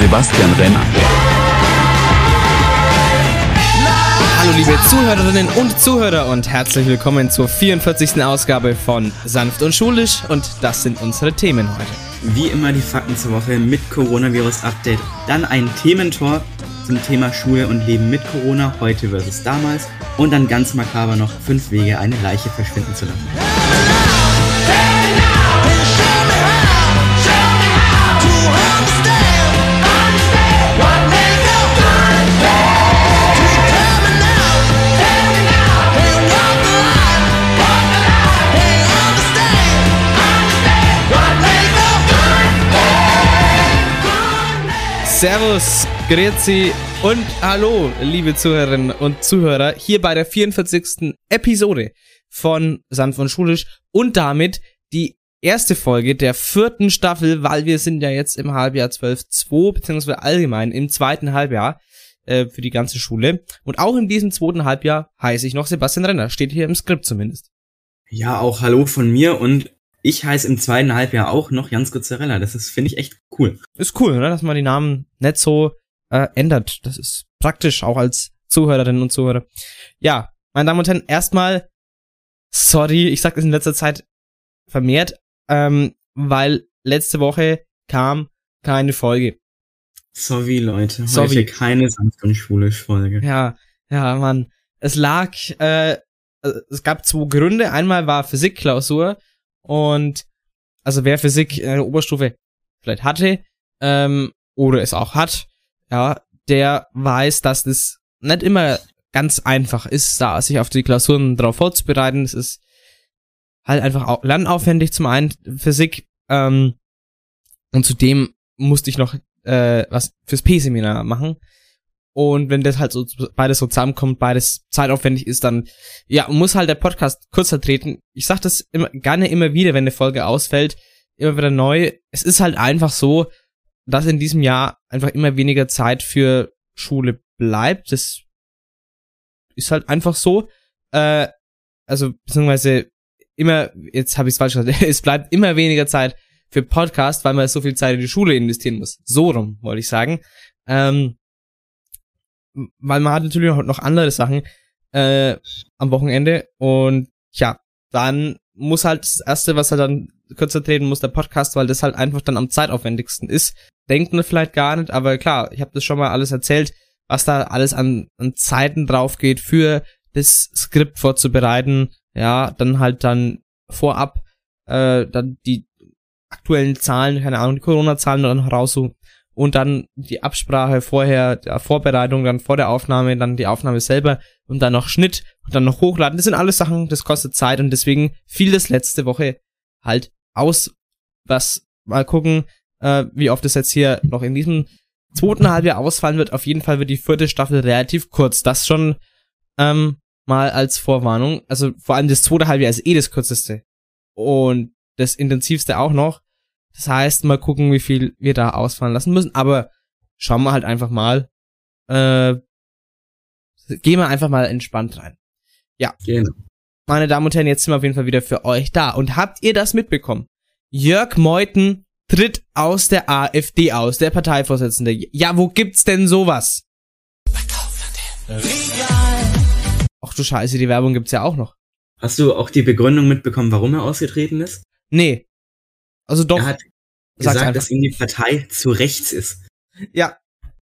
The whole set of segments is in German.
Sebastian Renner. Hallo liebe Zuhörerinnen und Zuhörer und herzlich willkommen zur 44. Ausgabe von Sanft und Schulisch und das sind unsere Themen heute. Wie immer die Fakten zur Woche mit Coronavirus-Update. Dann ein Thementor zum Thema Schule und Leben mit Corona, heute versus damals. Und dann ganz makaber noch fünf Wege, eine Leiche verschwinden zu lassen. Servus, Grüezi und hallo, liebe Zuhörerinnen und Zuhörer, hier bei der 44. Episode von Sanft und Schulisch und damit die erste Folge der vierten Staffel, weil wir sind ja jetzt im Halbjahr 12.2, beziehungsweise allgemein im zweiten Halbjahr äh, für die ganze Schule. Und auch in diesem zweiten Halbjahr heiße ich noch Sebastian Renner, steht hier im Skript zumindest. Ja, auch Hallo von mir und ich heiße im zweiten Halbjahr auch noch Jans Guzzarella. Das ist, finde ich, echt cool. Ist cool, ne? dass man die Namen nicht so äh, ändert. Das ist praktisch, auch als Zuhörerinnen und Zuhörer. Ja, meine Damen und Herren, erstmal, sorry, ich sag das in letzter Zeit vermehrt, ähm, weil letzte Woche kam keine Folge. Sorry, Leute. Sorry. Heute keine sanft und schulisch Folge. Ja, ja, Mann. Es lag, äh, es gab zwei Gründe. Einmal war Physikklausur und also wer Physik in der Oberstufe vielleicht hatte ähm, oder es auch hat, ja, der weiß, dass das nicht immer ganz einfach ist, da sich auf die Klausuren drauf vorzubereiten. Es ist halt einfach auch lernaufwendig zum einen Physik ähm, und zudem musste ich noch äh, was fürs P-Seminar machen. Und wenn das halt so beides so zusammenkommt, beides zeitaufwendig ist, dann ja, muss halt der Podcast kürzer treten. Ich sag das immer, gerne immer wieder, wenn eine Folge ausfällt, immer wieder neu. Es ist halt einfach so, dass in diesem Jahr einfach immer weniger Zeit für Schule bleibt. Das ist halt einfach so. Äh, also, beziehungsweise immer, jetzt habe ich es falsch gesagt, es bleibt immer weniger Zeit für Podcast, weil man so viel Zeit in die Schule investieren muss. So rum, wollte ich sagen. Ähm, weil man hat natürlich noch andere Sachen äh, am Wochenende und ja, dann muss halt das erste, was er dann kürzer treten muss, der Podcast, weil das halt einfach dann am zeitaufwendigsten ist. Denkt man vielleicht gar nicht, aber klar, ich habe das schon mal alles erzählt, was da alles an, an Zeiten drauf geht für das Skript vorzubereiten, ja, dann halt dann vorab äh, dann die aktuellen Zahlen, keine Ahnung, die Corona-Zahlen dann raussuchen und dann die Absprache vorher, der Vorbereitung, dann vor der Aufnahme, dann die Aufnahme selber und dann noch Schnitt und dann noch hochladen. Das sind alles Sachen, das kostet Zeit und deswegen fiel das letzte Woche halt aus. Was mal gucken, äh, wie oft es jetzt hier noch in diesem zweiten Halbjahr ausfallen wird. Auf jeden Fall wird die vierte Staffel relativ kurz. Das schon ähm, mal als Vorwarnung. Also vor allem das zweite Halbjahr ist eh das kürzeste. Und das intensivste auch noch. Das heißt, mal gucken, wie viel wir da ausfallen lassen müssen. Aber schauen wir halt einfach mal. Äh, gehen wir einfach mal entspannt rein. Ja. Genau. Meine Damen und Herren, jetzt sind wir auf jeden Fall wieder für euch da. Und habt ihr das mitbekommen? Jörg Meuthen tritt aus der AfD aus, der Parteivorsitzende. Ja, wo gibt's denn sowas? Ach du Scheiße, die Werbung gibt's ja auch noch. Hast du auch die Begründung mitbekommen, warum er ausgetreten ist? Nee. Also doch. Er hat gesagt, dass ihm die Partei zu rechts ist. Ja.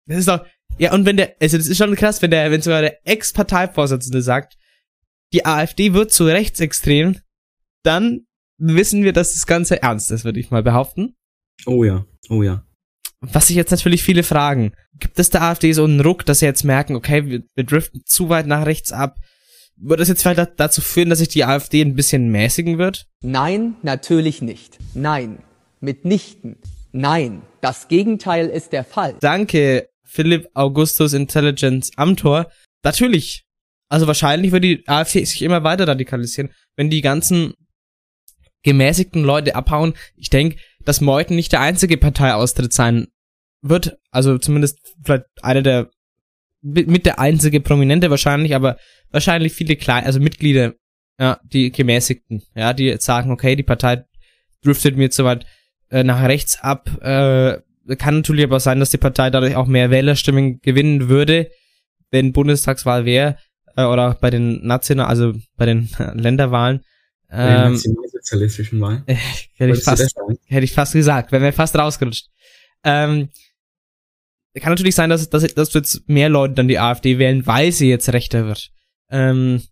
Das ist doch. Ja, und wenn der, also das ist schon krass, wenn der, wenn sogar der Ex-Parteivorsitzende sagt, die AfD wird zu rechtsextrem, dann wissen wir, dass das Ganze ernst ist, würde ich mal behaupten. Oh ja, oh ja. Was sich jetzt natürlich viele fragen. Gibt es der AfD so einen Ruck, dass sie jetzt merken, okay, wir, wir driften zu weit nach rechts ab? Wird das jetzt vielleicht da- dazu führen, dass sich die AfD ein bisschen mäßigen wird? Nein, natürlich nicht. Nein, mitnichten. Nein, das Gegenteil ist der Fall. Danke, Philipp Augustus Intelligence Amtor. Natürlich. Also wahrscheinlich wird die AfD sich immer weiter radikalisieren, wenn die ganzen gemäßigten Leute abhauen. Ich denke, dass Meuthen nicht der einzige Parteiaustritt sein wird. Also zumindest vielleicht einer der mit der einzige Prominente wahrscheinlich, aber wahrscheinlich viele kleine, also Mitglieder Ja, die Gemäßigten. Ja, die jetzt sagen, okay, die Partei driftet mir zu weit äh, nach rechts ab. Äh, kann natürlich aber sein, dass die Partei dadurch auch mehr Wählerstimmen gewinnen würde, wenn Bundestagswahl wäre äh, oder bei den national, also bei den Länderwahlen. Bei den Ähm, nationalsozialistischen Wahlen. hätte, ich fast, hätte ich fast gesagt, wäre mir fast rausgerutscht. Ähm, kann natürlich sein, dass, dass, dass jetzt mehr Leute dann die AfD wählen, weil sie jetzt rechter wird. Ähm,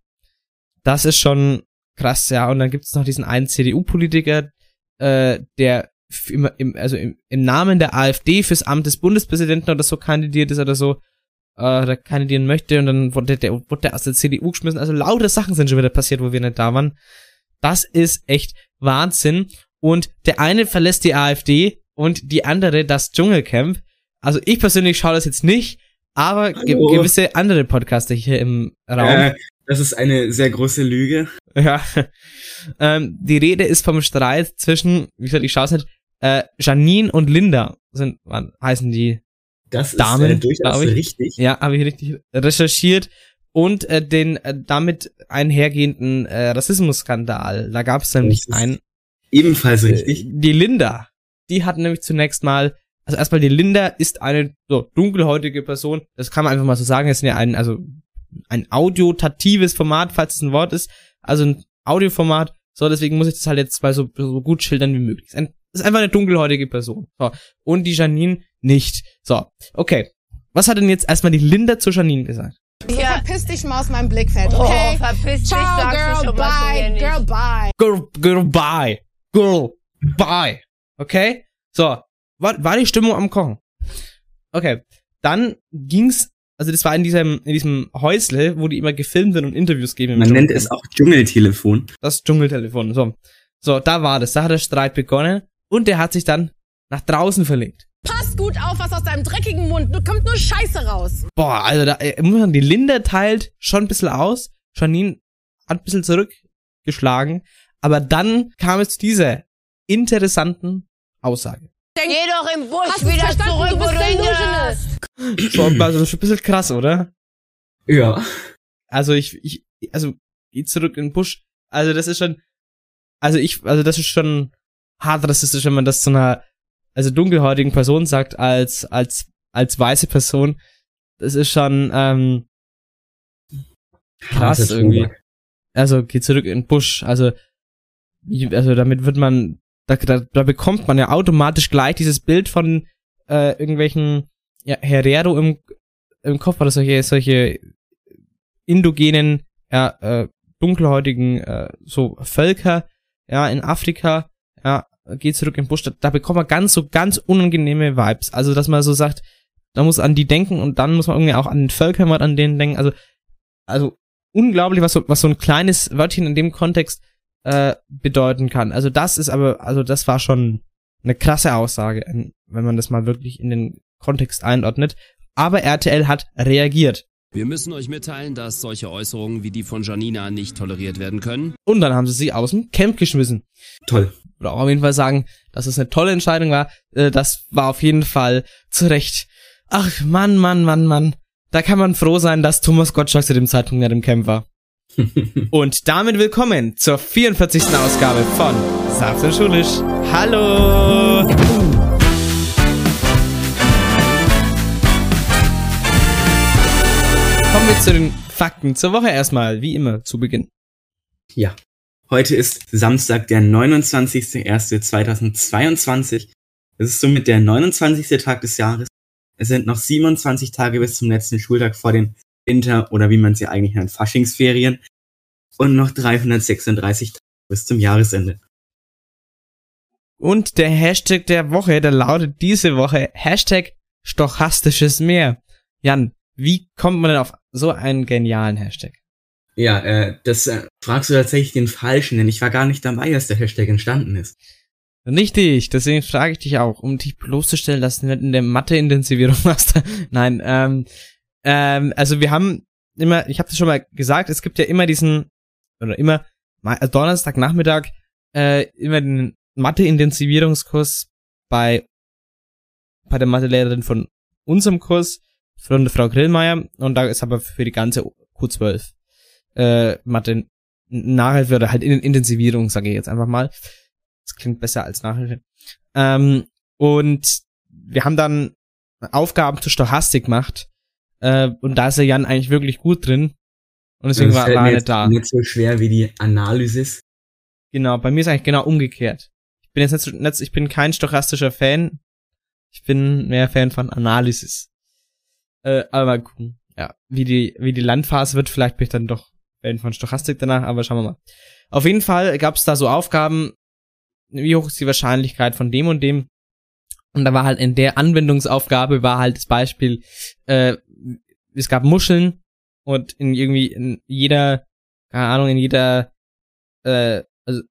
das ist schon krass, ja. Und dann gibt es noch diesen einen CDU-Politiker, äh, der im, im, also im, im Namen der AfD fürs Amt des Bundespräsidenten oder so kandidiert ist oder so, äh, da kandidieren möchte und dann wurde der, wurde der aus der CDU geschmissen. Also lauter Sachen sind schon wieder passiert, wo wir nicht da waren. Das ist echt Wahnsinn. Und der eine verlässt die AfD und die andere das Dschungelcamp. Also ich persönlich schaue das jetzt nicht, aber ge Hallo. gewisse andere Podcaster hier im Raum. Äh, das ist eine sehr große Lüge. Ja. ähm, die Rede ist vom Streit zwischen, wie gesagt, ich schaue es nicht, äh, Janine und Linda sind, wann heißen die? Das Damen, ist äh, durchaus ich. richtig. Ja, habe ich richtig recherchiert. Und äh, den äh, damit einhergehenden äh, Rassismusskandal. Da gab es nämlich einen. Ebenfalls Äh, richtig. Die Linda, die hat nämlich zunächst mal, also erstmal die Linda ist eine so dunkelhäutige Person, das kann man einfach mal so sagen, das sind ja ein, also ein audiotatives Format, falls es ein Wort ist, also ein Audioformat, so deswegen muss ich das halt jetzt mal so, so gut schildern wie möglich. Es ist ein- ist einfach eine dunkelhäutige Person. So. Und die Janine nicht. So, okay. Was hat denn jetzt erstmal die Linda zu Janine gesagt? Ja. verpiss dich mal aus meinem Blickfeld, Oh, okay? verpiss dich, Ciao, sagst du girl, schon mal zu mir bye, nicht. girl, bye. Girl, girl, bye. Girl, bye. Okay? So, war, war die Stimmung am Kochen. Okay, dann ging's, also das war in diesem, in diesem Häusle, wo die immer gefilmt werden und Interviews geben. Man nennt es auch Dschungeltelefon. Das Dschungeltelefon, so. So, da war das, da hat der Streit begonnen und der hat sich dann nach draußen verlegt. Pass gut auf, was aus deinem dreckigen Mund, da kommt nur Scheiße raus. Boah, also da, äh, muss man, die Linda teilt schon ein bisschen aus, Janine hat ein bisschen zurückgeschlagen, aber dann kam es zu dieser interessanten Aussage. Geh doch im Busch Hast wieder zurück, Du wo du delusional. So, also das ist schon ein bisschen krass, oder? Ja. Also ich, ich, also geh zurück in den Busch. Also das ist schon, also ich, also das ist schon hart rassistisch, wenn man das zu einer, also dunkelhäutigen Person sagt als als als weiße Person. Das ist schon ähm, krass irgendwie. Tobak. Also geh zurück in den Busch. Also also damit wird man, da, da, da bekommt man ja automatisch gleich dieses Bild von äh, irgendwelchen ja, Herero im im Kopf oder solche solche indogenen, ja, äh, dunkelhäutigen äh, so Völker, ja, in Afrika, ja, geht zurück in den Busch, da, da bekommt man ganz so ganz unangenehme Vibes. Also, dass man so sagt, da muss an die denken und dann muss man irgendwie auch an den Völkermord an denen denken. Also, also unglaublich, was so, was so ein kleines Wörtchen in dem Kontext äh, bedeuten kann. Also das ist aber, also das war schon eine krasse Aussage, ähm, wenn man das mal wirklich in den Kontext einordnet. Aber RTL hat reagiert. Wir müssen euch mitteilen, dass solche Äußerungen wie die von Janina nicht toleriert werden können. Und dann haben sie sie aus dem Camp geschmissen. Toll. Oder auch auf jeden Fall sagen, dass es eine tolle Entscheidung war. Äh, das war auf jeden Fall zu Recht. Ach, Mann, Mann, Mann, Mann. Da kann man froh sein, dass Thomas Gottschalk zu dem Zeitpunkt nicht im Camp war. Und damit willkommen zur 44. Ausgabe von Saft und Schulisch. Hallo! Kommen wir zu den Fakten zur Woche erstmal, wie immer, zu Beginn. Ja. Heute ist Samstag, der 29.01.2022. Es ist somit der 29. Tag des Jahres. Es sind noch 27 Tage bis zum letzten Schultag vor den Winter- oder wie man sie eigentlich nennt, Faschingsferien. Und noch 336 Tage bis zum Jahresende. Und der Hashtag der Woche, der lautet diese Woche Hashtag stochastisches Meer. Jan, wie kommt man denn auf so einen genialen Hashtag? Ja, äh, das äh, fragst du tatsächlich den Falschen, denn ich war gar nicht dabei, als der Hashtag entstanden ist. Richtig, deswegen frage ich dich auch, um dich bloßzustellen, dass du nicht in der Mathe-Intensivierung warst. Nein, ähm, ähm, also wir haben immer, ich habe das schon mal gesagt, es gibt ja immer diesen, oder immer, äh, Donnerstagnachmittag, äh, immer den Mathe-Intensivierungskurs bei, bei der Mathelehrerin von unserem Kurs, von Frau Grillmeier, und da ist aber für die ganze Q12 äh, Mathe Nachhilfe oder halt in Intensivierung, sage ich jetzt einfach mal. Das klingt besser als Nachhilfe. Ähm, und wir haben dann Aufgaben zur Stochastik gemacht. Äh, und da ist der Jan eigentlich wirklich gut drin. Und deswegen Das war, er jetzt nicht da. nicht so schwer wie die Analysis. Genau, bei mir ist eigentlich genau umgekehrt. Ich bin jetzt nicht, so- nicht ich bin kein stochastischer Fan. Ich bin mehr Fan von Analysis. Äh, aber mal gucken. Ja, wie die, wie die Landphase wird, vielleicht bin ich dann doch Fan von Stochastik danach, aber schauen wir mal. Auf jeden Fall gab es da so Aufgaben, wie hoch ist die Wahrscheinlichkeit von dem und dem. Und da war halt in der Anwendungsaufgabe war halt das Beispiel, äh, es gab Muscheln und in irgendwie in jeder, keine Ahnung, in jeder äh, also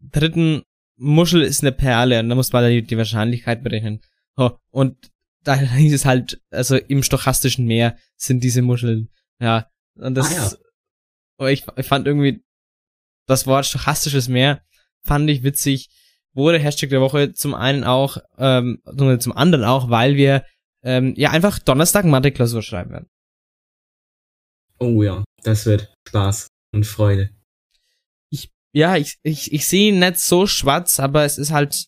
dritten Muschel ist eine Perle und da muss man die, die Wahrscheinlichkeit berechnen. Oh, und da hieß es halt, also im stochastischen Meer sind diese Muscheln. Ja. Und das, Ah, ja. oh, ich, ich fand irgendwie das Wort stochastisches Meer fand ich witzig. Wurde Hashtag der Woche zum einen auch, ähm, zum anderen auch, weil wir ähm, ja einfach Donnerstag Mathe-Klausur schreiben werden. Oh ja, das wird Spaß und Freude. ja, ich, ich, ich sehe ihn nicht so schwarz, aber es ist halt,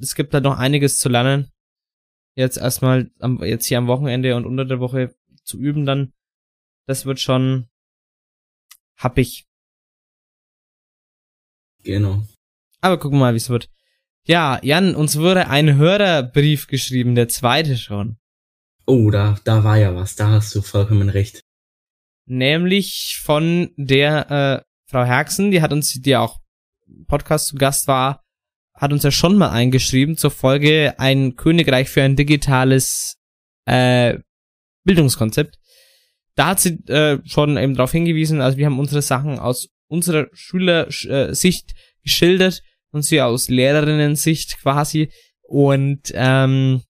es gibt halt noch einiges zu lernen. Jetzt erstmal am, jetzt hier am Wochenende und unter der Woche zu üben dann. Das wird schon happig. Genau. Aber gucken wir mal, wie es wird. Ja, Jan, uns wurde ein Hörerbrief geschrieben, der zweite schon. Oh, da, da war ja was, da hast du vollkommen recht. Nämlich von der äh, Frau Herxen, die hat uns, die auch Podcast zu Gast war, hat uns ja schon mal eingeschrieben zur Folge ein Königreich für ein digitales äh, Bildungskonzept. Da hat sie äh, schon eben darauf hingewiesen, also wir haben unsere Sachen aus unserer Schülersicht geschildert und sie aus Lehrerinnen-Sicht quasi. Und ähm,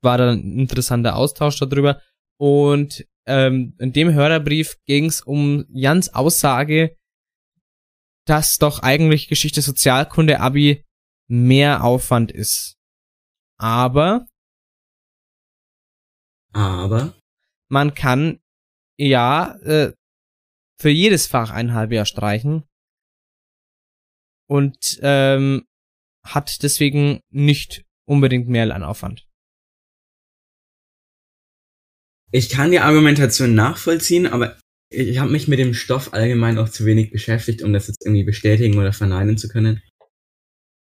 war dann ein interessanter Austausch darüber. Und ähm, in dem Hörerbrief ging es um Jans Aussage, dass doch eigentlich Geschichte Sozialkunde Abi mehr Aufwand ist. Aber Aber, man kann ja äh, für jedes Fach ein halbes Jahr streichen und ähm, hat deswegen nicht unbedingt mehr Lernaufwand. ich kann die Argumentation nachvollziehen, aber ich habe mich mit dem Stoff allgemein auch zu wenig beschäftigt, um das jetzt irgendwie bestätigen oder verneinen zu können.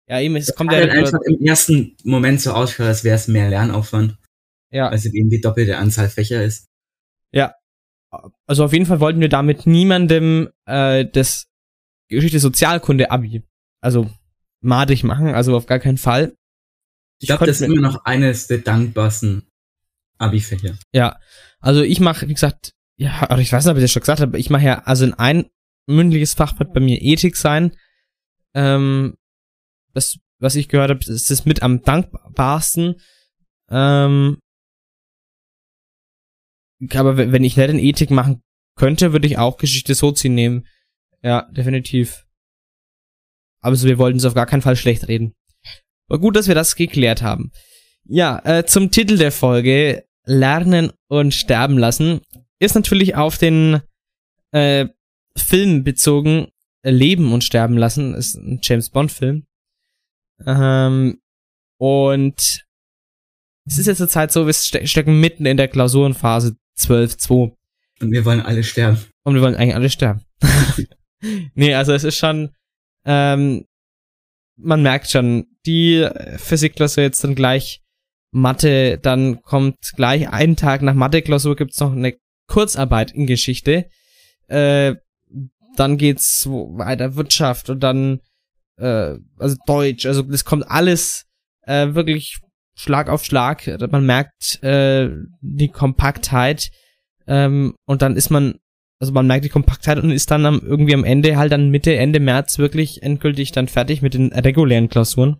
Ja, eben, es kommt Hat ja, halt einfach im ersten Moment so ausgeschaut, als wäre es mehr Lernaufwand, ja, als es eben die doppelte Anzahl Fächer ist. Ja. Also auf jeden Fall wollten wir damit niemandem äh, das Geschichte Sozialkunde Abi, also madig machen, also auf gar keinen Fall. Ich glaube, könnte das ist immer noch eines der dankbarsten Abi-Fächer. Ja, also ich mache, wie gesagt, ja, oder ich weiß nicht, ob ich das schon gesagt habe, ich mache ja, also in ein mündliches Fach wird bei mir Ethik sein. Ähm, das, was ich gehört habe, ist das mit am dankbarsten. Ähm, aber wenn wenn ich nicht in Ethik machen könnte, würde ich auch Geschichte Sozi nehmen. Ja, definitiv. Aber so, wir wollten es auf gar keinen Fall schlecht reden. Aber gut, dass wir das geklärt haben. Ja, äh, zum Titel der Folge Lernen und Sterben lassen ist natürlich auf den äh, Film bezogen Leben und Sterben lassen ist ein James Bond Film ähm, und es ist jetzt zur Zeit so, wir ste stecken mitten in der Klausurenphase 12.2 Und wir wollen alle sterben. und wir wollen eigentlich alle sterben. nee, also es ist schon, ähm, man merkt schon, die Physikklausur jetzt dann gleich Mathe, dann kommt gleich einen Tag nach Mathe-Klausur gibt's noch eine Kurzarbeit in Geschichte. Äh, dann geht's weiter Wirtschaft und dann äh, also Deutsch. Also das kommt alles äh, wirklich Schlag auf Schlag. Man merkt äh, die Kompaktheit ähm, und dann ist man also man merkt die Kompaktheit und ist dann am, irgendwie am Ende halt dann Mitte, Ende März wirklich endgültig dann fertig mit den regulären Klausuren.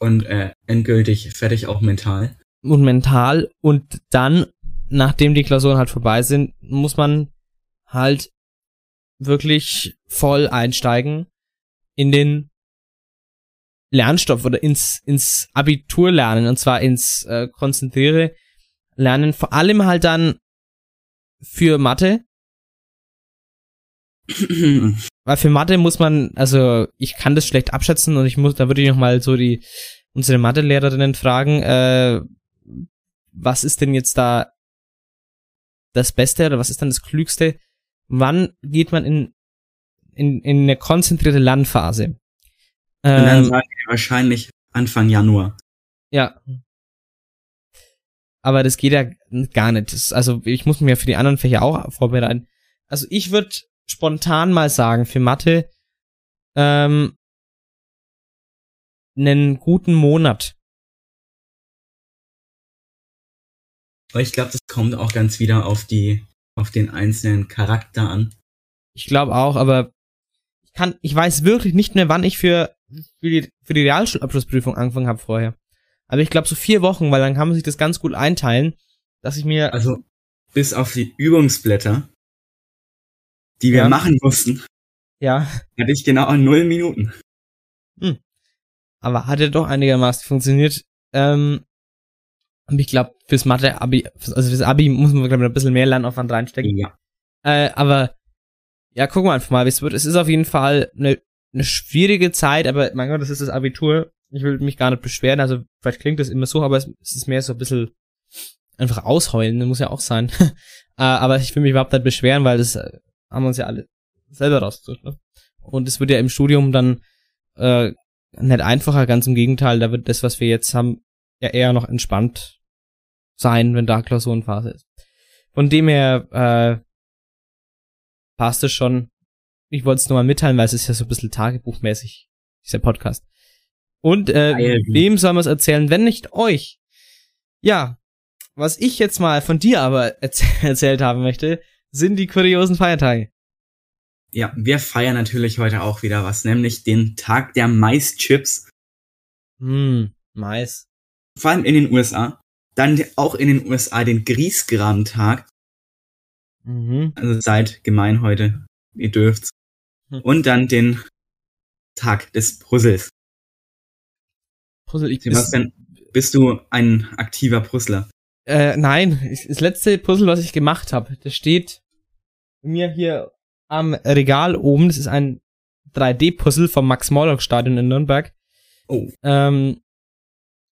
Und äh, endgültig fertig auch mental. und mental. Und dann, nachdem die Klausuren halt vorbei sind, muss man halt wirklich voll einsteigen in den Lernstoff oder ins, ins Abitur lernen und zwar ins äh, konzentriere Lernen, vor allem halt dann für Mathe Weil für Mathe muss man, also ich kann das schlecht abschätzen und ich muss, da würde ich noch mal so die unsere Mathe-Lehrerinnen fragen, äh, was ist denn jetzt da das Beste oder was ist dann das Klügste? Wann geht man in in, in eine konzentrierte Lernphase? Und dann Ähm, sagen wir wahrscheinlich Anfang Januar. ja. Aber das geht ja gar nicht. Das, also ich muss mich ja für die anderen Fächer auch vorbereiten. Also ich würde spontan mal sagen, für Mathe ähm, einen guten Monat. Aber ich glaube, das kommt auch ganz wieder auf die, auf den einzelnen Charakter an. Ich glaube auch, aber ich kann, ich weiß wirklich nicht mehr, wann ich für, für die, für die Realschulabschlussprüfung angefangen habe vorher. Aber ich glaube so vier Wochen, weil dann kann man sich das ganz gut einteilen, dass ich mir, Also, bis auf die Übungsblätter, die wir Ja. machen mussten, ja, hatte ich genau null Minuten. aber hat ja doch einigermaßen funktioniert. Ähm, ich glaube, fürs Mathe-Abi, also fürs Abi muss man, glaube ich, ein bisschen mehr Lernaufwand reinstecken. Ja. Äh, aber ja, gucken wir einfach mal, wie es wird. Es ist auf jeden Fall eine, eine schwierige Zeit, aber mein Gott, das ist das Abitur. Ich will mich gar nicht beschweren. Also vielleicht klingt das immer so, aber es, es ist mehr so ein bisschen einfach ausheulen. Das muss ja auch sein. äh, aber ich will mich überhaupt nicht beschweren, weil das äh, haben wir uns ja alle selber rausgesucht. Ne? Und es wird ja im Studium dann äh, nicht einfacher, ganz im Gegenteil. Da wird das, was wir jetzt haben, ja eher noch entspannt sein, wenn da Klausurenphase ist. Von dem her äh, passt es schon. Ich wollte es nur mal mitteilen, weil es ist ja so ein bisschen tagebuchmäßig, dieser Podcast. Und äh, wem soll man es erzählen, wenn nicht euch? Ja, was ich jetzt mal von dir aber erz erzählt haben möchte, sind die kuriosen Feiertage. Ja, wir feiern natürlich heute auch wieder was, nämlich den Tag der Maischips, Hm, Mais. vor allem in den USA. Dann auch in den USA den Griesgram-Tag, Mhm. also seid gemein heute, ihr dürft's. Hm. Und dann den Tag des Puzzles. Puzzle, ich, Sebastian, bist du ein aktiver Puzzler? Äh, nein, das letzte Puzzle, was ich gemacht habe, das steht mir hier am Regal oben. Das ist ein 3D-Puzzle vom Max-Morlock-Stadion in Nürnberg. Oh, Ähm,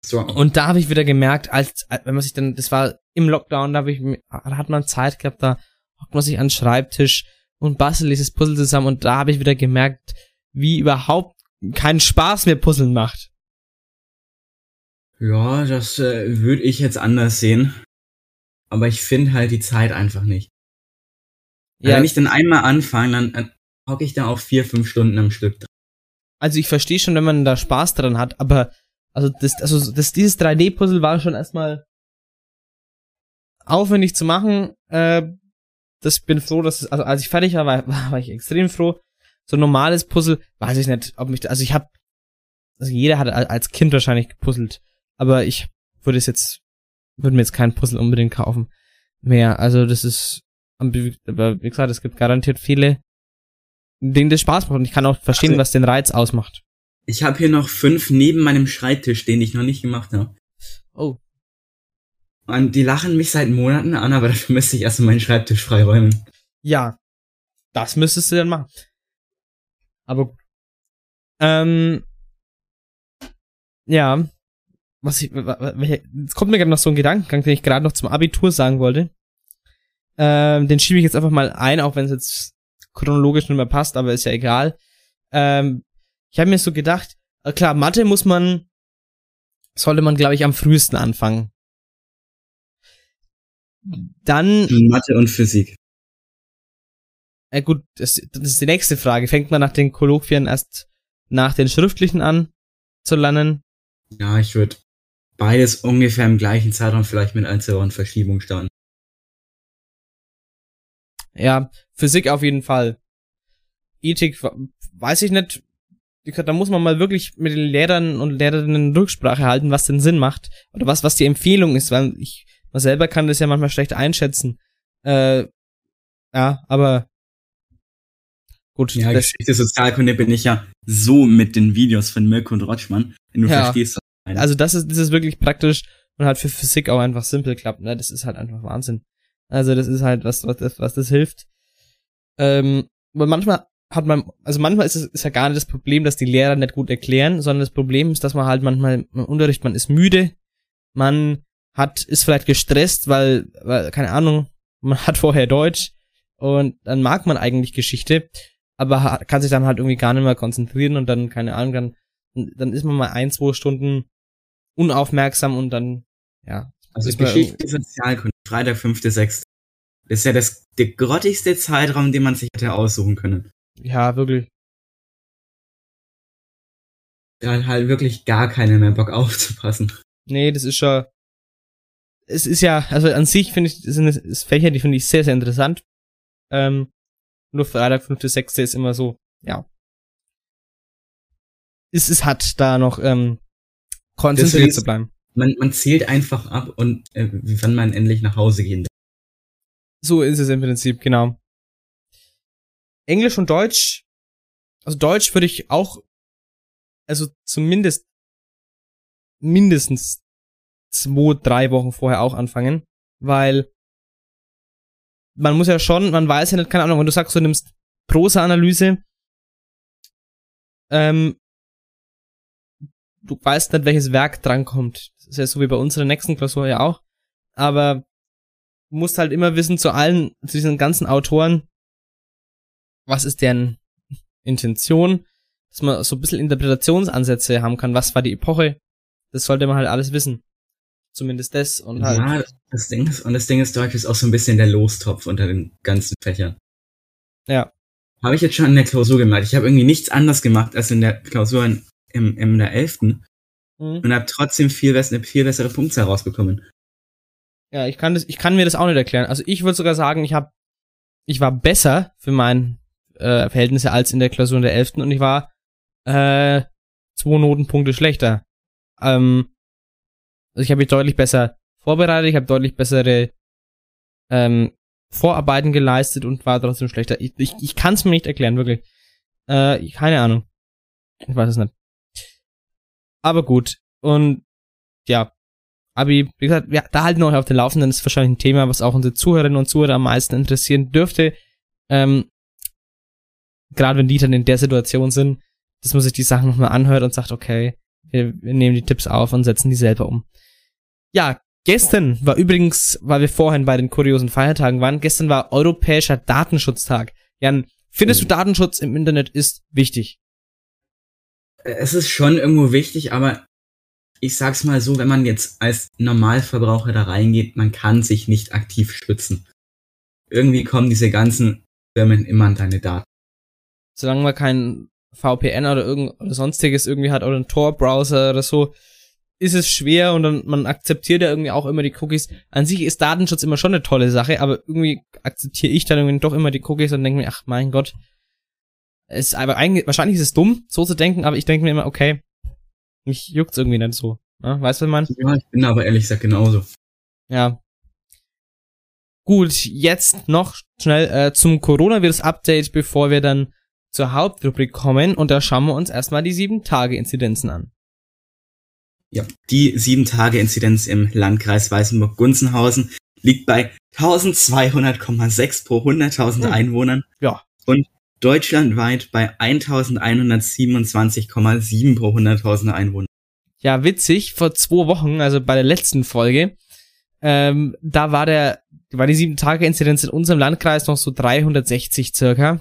so. und da habe ich wieder gemerkt, als, wenn man sich dann, das war im Lockdown, da, ich, mir- da hat man Zeit gehabt, da hockt man sich an den Schreibtisch und bastelt dieses Puzzle zusammen und da habe ich wieder gemerkt, wie überhaupt keinen Spaß mehr Puzzeln macht. Ja, das äh, würde ich jetzt anders sehen. Aber ich finde halt die Zeit einfach nicht. Ja, Wenn ich dann einmal anfange, dann, dann hocke ich da auch vier, fünf Stunden am Stück dran. also ich verstehe schon, wenn man da Spaß dran hat, aber also das, also das, dieses 3D-Puzzle war schon erstmal aufwendig zu machen. Äh, das bin froh, dass es, also als ich fertig war, war, war ich extrem froh. So ein normales Puzzle, weiß ich nicht, ob mich, also ich habe, also jeder hat al- als Kind wahrscheinlich gepuzzelt, aber ich würde es jetzt, würde mir jetzt kein Puzzle unbedingt kaufen mehr. Also das ist, aber wie gesagt, es gibt garantiert viele, denen das Spaß macht und ich kann auch verstehen, Also- was den Reiz ausmacht. Ich habe hier noch fünf neben meinem Schreibtisch die ich noch nicht gemacht habe. Oh. Und die lachen mich seit Monaten an, aber dafür müsste ich erstmal meinen Schreibtisch freiräumen. Ja, das müsstest du dann machen. Aber. Ähm, ja, was ich, jetzt kommt mir gerade noch so ein Gedankengang, den ich gerade noch zum Abitur sagen wollte. Ähm, den schiebe ich jetzt einfach mal ein, auch wenn es jetzt chronologisch nicht mehr passt, aber ist ja egal. Ähm, ich habe mir so gedacht, äh, klar, Mathe muss man, sollte man, glaube ich, am frühesten anfangen. Dann Mathe und Physik. äh, gut, das, das ist die nächste Frage. Fängt man nach den Kolloquien erst nach den schriftlichen an zu lernen? Ja, ich würde beides ungefähr im gleichen Zeitraum vielleicht mit ein, zwei Wochen Verschiebung starten. Ja, Physik auf jeden Fall. Ethik, weiß ich nicht. Da muss man mal wirklich mit den Lehrern und Lehrerinnen Rücksprache halten, was den Sinn macht. Oder was, was die Empfehlung ist, weil ich, man selber kann das ja manchmal schlecht einschätzen. Äh, ja, aber gut, Ja, Geschichte, Sozialkunde bin ich ja so mit den Videos von Mirko und Rotschmann, wenn du Ja. verstehst. Also das ist, das ist wirklich praktisch und halt für Physik auch einfach simpel klappt. Ne? Das ist halt einfach Wahnsinn. Also das ist halt was, was das, was das hilft. Ähm, aber manchmal hat man, also manchmal ist es ist ja gar nicht das Problem, dass die Lehrer nicht gut erklären, sondern das Problem ist, dass man halt manchmal im Unterricht, man ist müde, man hat, ist vielleicht gestresst, weil, weil, keine Ahnung, man hat vorher Deutsch und dann mag man eigentlich Geschichte, aber kann sich dann halt irgendwie gar nicht mehr konzentrieren und dann, keine Ahnung, dann, dann ist man mal ein, zwei Stunden unaufmerksam und dann, ja. Also Geschichte, Sozialkunde, Freitag, 5.6. Das ist ja das, der grottigste Zeitraum, den man sich hätte aussuchen können. Ja, wirklich. Da hat halt wirklich gar keiner mehr Bock aufzupassen. Nee, das ist schon. Es ist ja, also an sich finde ich, sind es Fächer, die finde ich sehr, sehr interessant. Ähm, nur Freitag, 5. 6. ist immer so, ja. Es, es hat da noch ähm, konzentriert zu bleiben. Man, man zählt einfach ab und äh, wann man endlich nach Hause gehen darf. So ist es im Prinzip, genau. Englisch und Deutsch, also Deutsch würde ich auch, also zumindest mindestens zwei, drei Wochen vorher auch anfangen, weil man muss ja schon, man weiß ja nicht, keine Ahnung, wenn du sagst, du nimmst Prosa-Analyse, ähm, du weißt nicht, welches Werk drankommt. Das ist ja so wie bei unserer nächsten Klausur ja auch. Aber du musst halt immer wissen, zu allen, zu diesen ganzen Autoren, was ist deren Intention, dass man so ein bisschen Interpretationsansätze haben kann, was war die Epoche. Das sollte man halt alles wissen. Zumindest das und halt. Ja, das Ding ist, und das Ding ist, Deutsch ist auch so ein bisschen der Lostopf unter den ganzen Fächern. Ja. Habe ich jetzt schon in der Klausur gemerkt. Ich habe irgendwie nichts anders gemacht als in der Klausur in, im, in der 11. Mhm. und habe trotzdem viel, bess eine viel bessere Punktzahl rausbekommen. Ja, ich kann das, ich kann mir das auch nicht erklären. Also ich würde sogar sagen, ich habe, ich war besser für mein äh, Verhältnisse als in der Klausur in der 11. und ich war äh, zwei Notenpunkte schlechter. Ähm, also ich habe mich deutlich besser vorbereitet, ich habe deutlich bessere ähm, Vorarbeiten geleistet und war trotzdem schlechter. Ich, ich, ich kann es mir nicht erklären, wirklich. Äh, keine Ahnung. Ich weiß es nicht. Aber gut. Und ja, Abi, wie gesagt, ja, da halten wir euch auf den Laufenden. Das ist wahrscheinlich ein Thema, was auch unsere Zuhörerinnen und Zuhörer am meisten interessieren dürfte. Ähm, Gerade wenn die dann in der Situation sind, dass man sich die Sachen nochmal anhört und sagt, okay, wir, wir nehmen die Tipps auf und setzen die selber um. Ja, gestern war übrigens, weil wir vorhin bei den kuriosen Feiertagen waren, gestern war Europäischer Datenschutztag. Jan, findest du Datenschutz im Internet ist wichtig? Es ist schon irgendwo wichtig, aber ich sag's mal so, wenn man jetzt als Normalverbraucher da reingeht, man kann sich nicht aktiv schützen. Irgendwie kommen diese ganzen Firmen immer an deine Daten. solange man kein VPN oder irgend oder sonstiges irgendwie hat oder einen Tor-Browser oder so, ist es schwer und dann, man akzeptiert ja irgendwie auch immer die Cookies. An sich ist Datenschutz immer schon eine tolle Sache, aber irgendwie akzeptiere ich dann irgendwie doch immer die Cookies und denke mir, ach mein Gott, ist aber eigentlich, wahrscheinlich ist es dumm, so zu denken, aber ich denke mir immer, okay, mich juckt's irgendwie nicht so. Ne? Weißt du, meine? Ja, ich bin aber ehrlich gesagt genauso. Ja. Gut, jetzt noch schnell äh, zum Coronavirus-Update, bevor wir dann zur Hauptrubrik kommen. Und da schauen wir uns erstmal die 7-Tage-Inzidenzen an. Ja, die 7-Tage-Inzidenz im Landkreis Weißenburg-Gunzenhausen liegt bei 1200,6 pro 100.000 Hm. Einwohnern. Ja. Und deutschlandweit bei 1127,7 pro 100.000 Einwohner. Ja, witzig, vor zwei Wochen, also bei der letzten Folge, ähm, da war der, war die 7-Tage-Inzidenz in unserem Landkreis noch so 360 circa.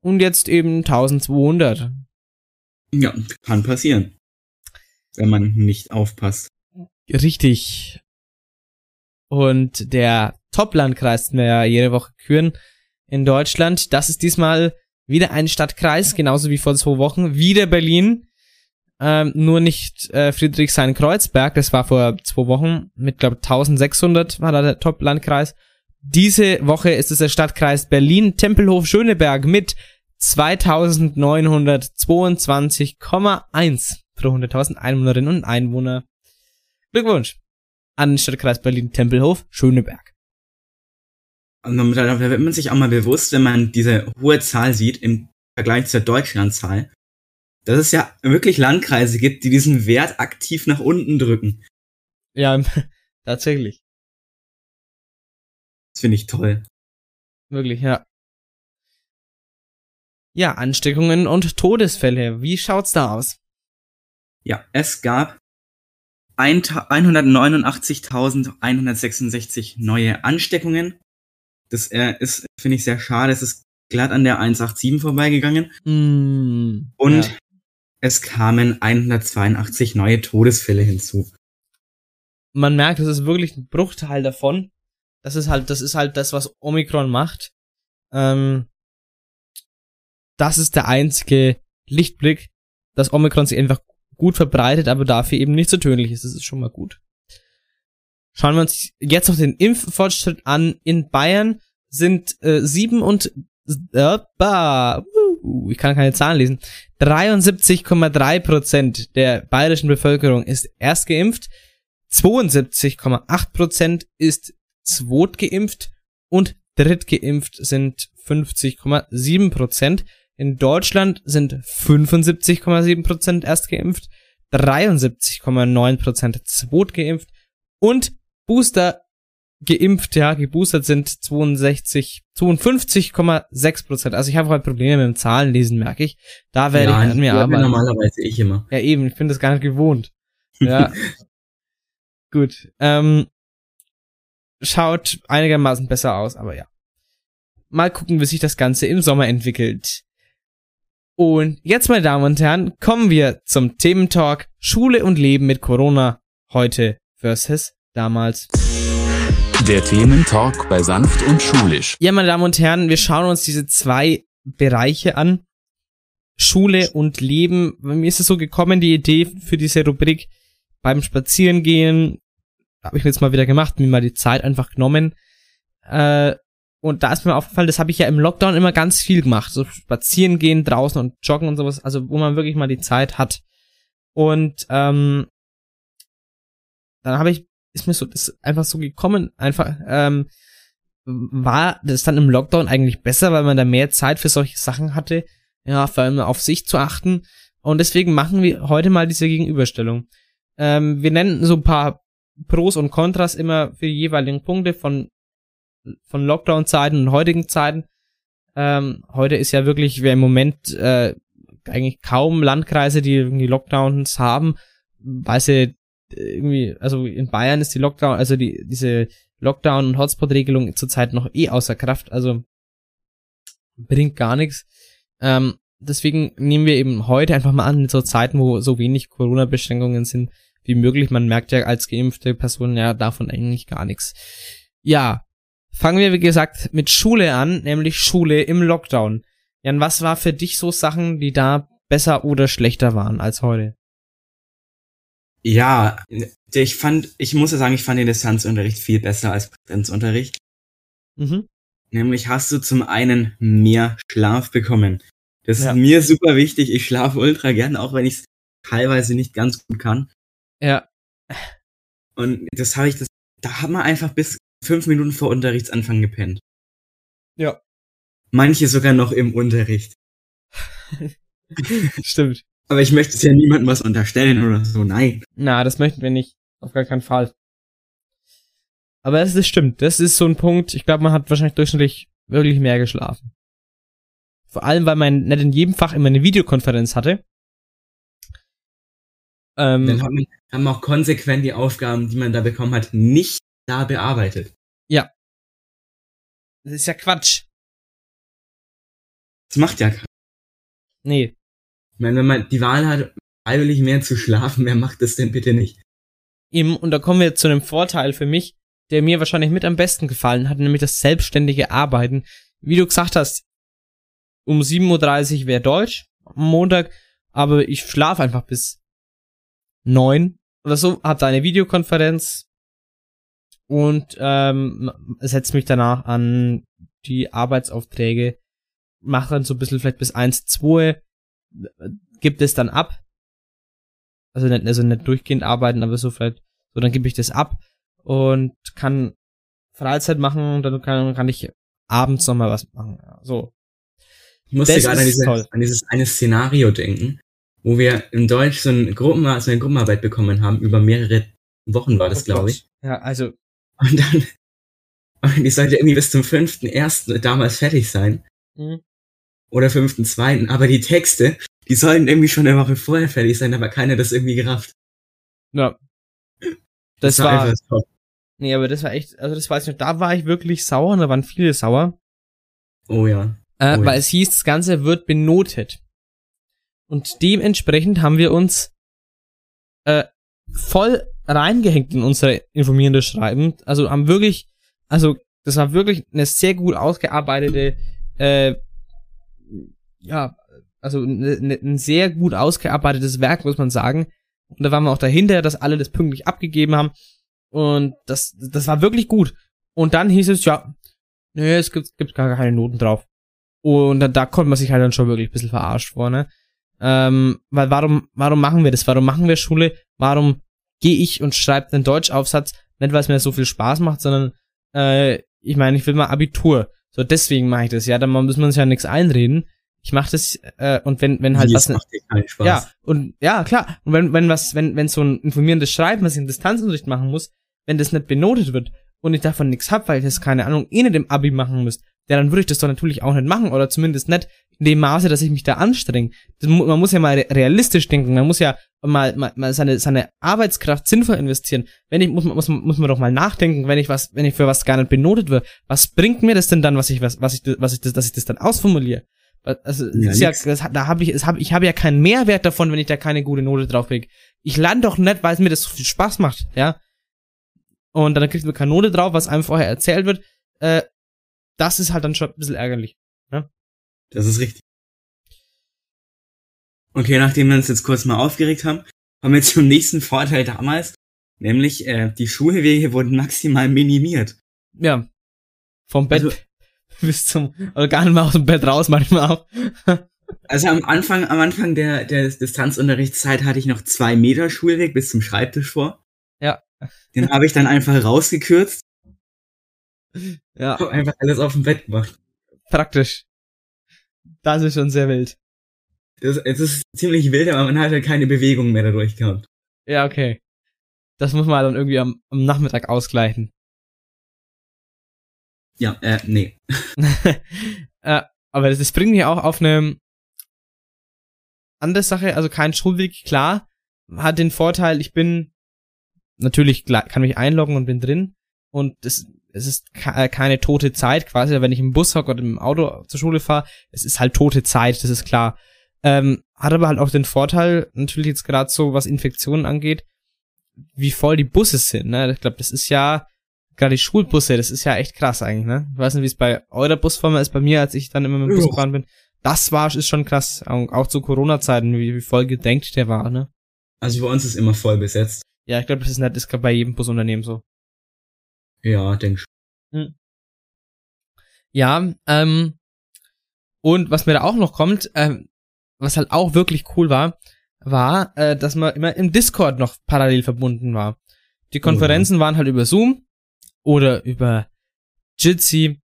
Und jetzt eben 1200. Ja, kann passieren. Wenn man nicht aufpasst. Richtig. Und der Top-Landkreis, den wir ja jede Woche küren in Deutschland, das ist diesmal wieder ein Stadtkreis, genauso wie vor zwei Wochen, wieder Berlin. Ähm, nur nicht äh, Friedrichshain-Kreuzberg, das war vor zwei Wochen mit, glaube 1600 war da der Top-Landkreis. Diese Woche ist es der Stadtkreis Berlin-Tempelhof-Schöneberg mit 2922,1 pro 100.000 Einwohnerinnen und Einwohner. Glückwunsch an den Stadtkreis Berlin-Tempelhof-Schöneberg. Man- da wird man sich auch mal bewusst, wenn man diese hohe Zahl sieht im Vergleich zur Deutschlandzahl, dass es ja wirklich Landkreise gibt, die diesen Wert aktiv nach unten drücken. Ja, tatsächlich. Das finde ich toll. Wirklich, ja. ja, Ansteckungen und Todesfälle. Wie schaut's da aus? Ja, es gab 189.166 neue Ansteckungen. Das äh, ist, finde ich, sehr schade. Es ist glatt an der 187 vorbeigegangen. Mm, Und ja. es kamen 182 neue Todesfälle hinzu. man merkt, das ist wirklich ein Bruchteil davon. Das ist halt, das ist halt das, was Omikron macht. Ähm, das ist der einzige Lichtblick, dass Omikron sich einfach gut verbreitet, aber dafür eben nicht so tödlich ist. Das ist schon mal gut. Schauen wir uns jetzt noch den Impffortschritt an. In Bayern sind äh, sieben und äh, bah, uh, ich kann keine Zahlen lesen. 73,3 Prozent der bayerischen Bevölkerung ist erst geimpft. 72,8% ist zweitgeimpft und drittgeimpft sind 50,7%. In Deutschland sind 75,7% erstgeimpft, 73,9% zweitgeimpft und Booster geimpft, ja, geboostert sind 62, 52,6%. Also ich habe halt Probleme mit dem Zahlenlesen, merke ich. Da werde ich an mir arbeiten. normalerweise ich immer. Ja, eben, ich bin das gar nicht gewohnt. Ja. Gut. Ähm, schaut einigermaßen besser aus, aber ja. Mal gucken, wie sich das Ganze im Sommer entwickelt. Und jetzt, meine Damen und Herren, kommen wir zum Thementalk Schule und Leben mit Corona heute versus damals. Der Thementalk bei Sanft und Schulisch. Ja, meine Damen und Herren, wir schauen uns diese zwei Bereiche an. Schule und Leben. Mir ist es so gekommen, die Idee für diese Rubrik beim Spazierengehen. Habe ich mir jetzt mal wieder gemacht, mir mal die Zeit einfach genommen. Äh, und da ist mir aufgefallen, das habe ich ja im Lockdown immer ganz viel gemacht. So spazieren gehen draußen und joggen und sowas. Also wo man wirklich mal die Zeit hat. Und ähm, dann habe ich, ist mir so, ist einfach so gekommen, einfach, ähm, war das dann im Lockdown eigentlich besser, weil man da mehr Zeit für solche Sachen hatte, ja, vor allem auf sich zu achten. Und deswegen machen wir heute mal diese Gegenüberstellung. Ähm, wir nennen so ein paar Pros und Kontras immer für die jeweiligen Punkte von, von Lockdown-Zeiten und heutigen Zeiten. Ähm, heute ist ja wirklich, wer im Moment äh, eigentlich kaum Landkreise, die irgendwie Lockdowns haben, weil sie irgendwie, also in Bayern ist die Lockdown, also die, diese Lockdown- und Hotspot-Regelung zurzeit noch eh außer Kraft, also bringt gar nichts. Ähm, deswegen nehmen wir eben heute einfach mal an, so Zeiten, wo so wenig Corona-Beschränkungen sind wie möglich. Man merkt ja als geimpfte Person ja davon eigentlich gar nichts. Ja, fangen wir wie gesagt mit Schule an, nämlich Schule im Lockdown. Jan, was war für dich so Sachen, die da besser oder schlechter waren als heute? Ja, ich fand, ich muss ja sagen, ich fand den Distanzunterricht viel besser als Präsenzunterricht. Mhm. Nämlich hast du zum einen mehr Schlaf bekommen. Das Ja. ist mir super wichtig. Ich schlafe ultra gern, auch wenn ich es teilweise nicht ganz gut kann. Ja, Und das habe ich, das, da hat man einfach bis fünf Minuten vor Unterrichtsanfang gepennt. Ja. Manche sogar noch im Unterricht. stimmt. Aber ich möchte es ja niemandem was unterstellen oder so, nein. Na, das möchten wir nicht. Auf gar keinen Fall. Aber es ist stimmt. Das ist so ein Punkt. Ich glaube, man hat wahrscheinlich durchschnittlich wirklich mehr geschlafen. Vor allem, weil man nicht in jedem Fach immer eine Videokonferenz hatte. Dann Ähm, hat man, haben auch konsequent die Aufgaben, die man da bekommen hat, nicht da bearbeitet. das ist ja Quatsch. Das macht ja keiner. Nee. Ich meine, wenn man die Wahl hat, freiwillig mehr zu schlafen, wer macht das denn bitte nicht? Eben, und da kommen wir zu einem Vorteil für mich, der mir wahrscheinlich mit am besten gefallen hat, nämlich das selbstständige Arbeiten. Wie du gesagt hast, um 7.30 Uhr wäre Deutsch am Montag, aber ich schlafe einfach bis neun oder so, hab da eine Videokonferenz und ähm, setze mich danach an die Arbeitsaufträge, mache dann so ein bisschen vielleicht bis eins, zwei, gibt es dann ab. Also nicht, also nicht durchgehend arbeiten, aber so vielleicht, so dann gebe ich das ab und kann Freizeit machen und dann kann, kann ich abends nochmal was machen. Ja, so. Ich musste Das gerade an, diese, an dieses eine Szenario denken, wo wir in Deutsch so, ein Gruppen, so eine Gruppenarbeit bekommen haben, über mehrere Wochen war das, Oh glaube ich. Ja, also, Und dann, und die sollte irgendwie bis zum fünften ersten damals fertig sein. Mhm. Oder fünften, zweiten, aber die Texte, die sollen irgendwie schon eine Woche vorher fertig sein, aber keiner das irgendwie gerafft. Ja. Das, war, einfach top. nee, aber das war echt, also das weiß ich noch, da war ich wirklich sauer und da waren viele sauer, Oh ja. äh, Oh ja. weil es hieß, das Ganze wird benotet. Und dementsprechend haben wir uns äh, voll reingehängt in unsere informierende Schreiben. Also haben wirklich, also das war wirklich eine sehr gut ausgearbeitete, äh, ja, also ne, ne, ein sehr gut ausgearbeitetes Werk, muss man sagen. Und da waren wir auch dahinter, dass alle das pünktlich abgegeben haben. Und das, das war wirklich gut. Und dann hieß es, ja, nee, es gibt, gibt gar keine Noten drauf. Und da, da konnte man sich halt dann schon wirklich ein bisschen verarscht vor, ne? Ähm, weil warum, warum machen wir das? Warum machen wir Schule? Warum gehe ich und schreibe einen Deutschaufsatz? Nicht, weil es mir so viel Spaß macht, sondern äh, ich meine, ich will mal Abitur. So, deswegen mache ich das, ja. Dann muss man sich ja nichts einreden. Ich mache das, äh, und wenn, wenn halt Wie, was. es macht dir keinen Spaß. Ja, und ja, klar. Und wenn, wenn was, wenn, wenn so ein informierendes Schreiben, was ich im Distanzunterricht machen muss, wenn das nicht benotet wird und ich davon nichts hab, weil ich das, keine Ahnung, eh nicht im Abi machen müsst, ja, dann würde ich das doch natürlich auch nicht machen oder zumindest nicht in dem Maße, dass ich mich da anstrenge. Das, man muss ja mal re- realistisch denken, man muss ja mal, mal, mal seine, seine Arbeitskraft sinnvoll investieren. Wenn ich, muss man, muss man, muss man doch mal nachdenken, wenn ich was, wenn ich für was gar nicht benotet wird, was bringt mir das denn dann, was ich, was, was ich, was ich, das, dass ich das dann ausformuliere? Also, Ja, ist ja, das, da habe ich, es hab, ich habe ja keinen Mehrwert davon, wenn ich da keine gute Note drauf krieg. Ich lerne doch nicht, weil es mir das so viel Spaß macht, ja. Und dann kriegt man keine Note drauf, was einem vorher erzählt wird. Äh, das ist halt dann schon ein bisschen ärgerlich. Das ist richtig. Okay, nachdem wir uns jetzt kurz mal aufgeregt haben, kommen wir zum nächsten Vorteil damals, nämlich äh, die Schulwege wurden maximal minimiert. Ja. Vom Bett Also- bis zum, oder gar nicht mal aus dem Bett raus manchmal auch. Also am Anfang, am Anfang der, der Distanzunterrichtszeit hatte ich noch zwei Meter Schulweg bis zum Schreibtisch vor. Ja. Den habe ich dann einfach rausgekürzt, Ja, hab einfach alles auf dem Bett gemacht. praktisch. Das ist schon sehr wild. Das, es ist ziemlich wild, aber man hat halt keine Bewegung mehr dadurch gehabt. Ja, okay. Das muss man dann irgendwie am, am Nachmittag ausgleichen. Ja, äh, nee. äh, aber das, das bringt mich auch auf eine andere Sache, also kein Schulweg, klar, hat den Vorteil, ich bin natürlich kann mich einloggen und bin drin und es, es ist äh, keine tote Zeit quasi, wenn ich im Bus hocke oder im Auto zur Schule fahre, es ist halt tote Zeit, das ist klar. Ähm, hat aber halt auch den Vorteil, natürlich jetzt gerade so, was Infektionen angeht, wie voll die Busse sind, ne? Ich glaube, das ist ja, gerade die Schulbusse, das ist ja echt krass eigentlich, ne? Ich weiß nicht, wie es bei eurer Busfirma ist, bei mir, als ich dann immer mit dem Bus Ja. gefahren bin. Das war, ist schon krass. Auch, zu Corona-Zeiten, wie, wie voll gedenkt der war, ne? Also bei uns ist immer voll besetzt. Ja, ich glaube, das ist nicht, ist grad bei jedem Busunternehmen so. Ja, denk schon. Ja, ähm, und was mir da auch noch kommt, ähm, was halt auch wirklich cool war, war, äh, dass man immer im Discord noch parallel verbunden war. Die Konferenzen waren halt über Zoom oder über Jitsi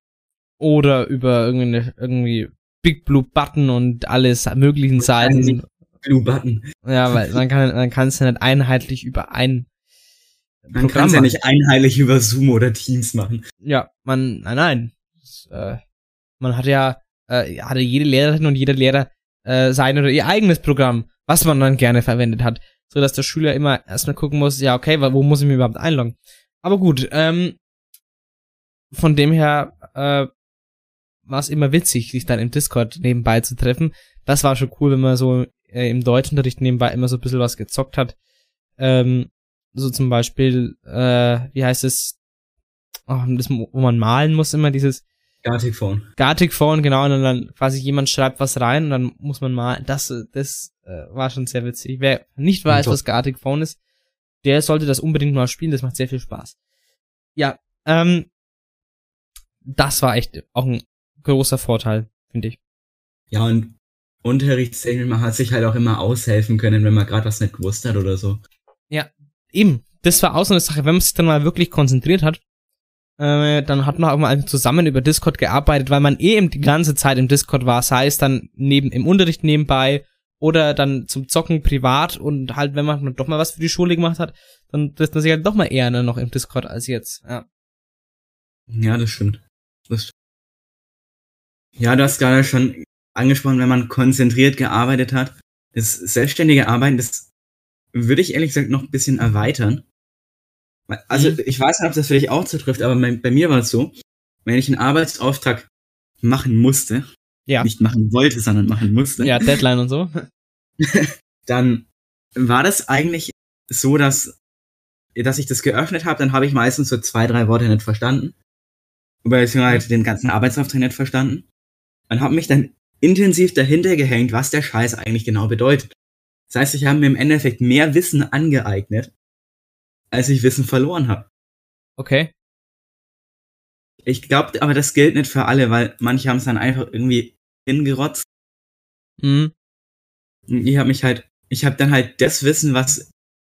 oder über irgendwie, irgendwie Big Blue Button und alles möglichen Seiten. Blue Button. Ja, weil man kann, man kann es ja nicht einheitlich über ein Man kann es ja nicht einheitlich über Zoom oder Teams machen. Ja, man, nein, nein. Das, äh, man hat ja, äh, hatte jede Lehrerin und jeder Lehrer äh, sein oder ihr eigenes Programm, was man dann gerne verwendet hat. So dass der Schüler immer erstmal gucken muss, ja, okay, wo muss ich mich überhaupt einloggen? Aber gut, ähm, von dem her äh, war es immer witzig, sich dann im Discord nebenbei zu treffen. Das war schon cool, wenn man so äh, im Deutschunterricht nebenbei immer so ein bisschen was gezockt hat. Ähm, so zum Beispiel, äh, wie heißt es, oh, das, wo man malen muss, immer dieses Gartic Phone. Gartic Phone, genau, und dann quasi jemand schreibt was rein und dann muss man malen. Das, das äh, war schon sehr witzig. Wer nicht weiß, was Gartic Phone ist, der sollte das unbedingt mal spielen, das macht sehr viel Spaß. Ja, ähm, das war echt auch ein großer Vorteil, finde ich. Ja, und unterrichtstechnisch, man hat sich halt auch immer aushelfen können, wenn man gerade was nicht gewusst hat oder so. Eben, das war auch so eine Sache, wenn man sich dann mal wirklich konzentriert hat, äh, dann hat man auch mal zusammen über Discord gearbeitet, weil man eh eben die ganze Zeit im Discord war, sei es dann neben im Unterricht nebenbei oder dann zum Zocken privat und halt, wenn man doch mal was für die Schule gemacht hat, dann trifft man sich halt doch mal eher noch im Discord als jetzt. Ja. Ja, das stimmt. Ja, du hast gerade schon angesprochen, wenn man konzentriert gearbeitet hat. Das selbstständige Arbeiten, das würde ich ehrlich gesagt noch ein bisschen erweitern. Also Mhm. ich weiß nicht, ob das für dich auch zutrifft, aber bei, bei mir war es so, wenn ich einen Arbeitsauftrag machen musste, Ja. nicht machen wollte, sondern machen musste, Ja, Deadline und so. dann war das eigentlich so, dass, dass ich das geöffnet habe, dann habe ich meistens so zwei, drei Worte nicht verstanden. Beziehungsweise den ganzen Arbeitsauftrag nicht verstanden. Und habe mich dann intensiv dahinter gehängt, was der Scheiß eigentlich genau bedeutet. Das heißt, ich habe mir im Endeffekt mehr Wissen angeeignet, als ich Wissen verloren habe. Okay. Ich glaube, aber das gilt nicht für alle, weil manche haben es dann einfach irgendwie hingerotzt. Mhm. Ich habe mich halt, ich habe dann halt das Wissen, was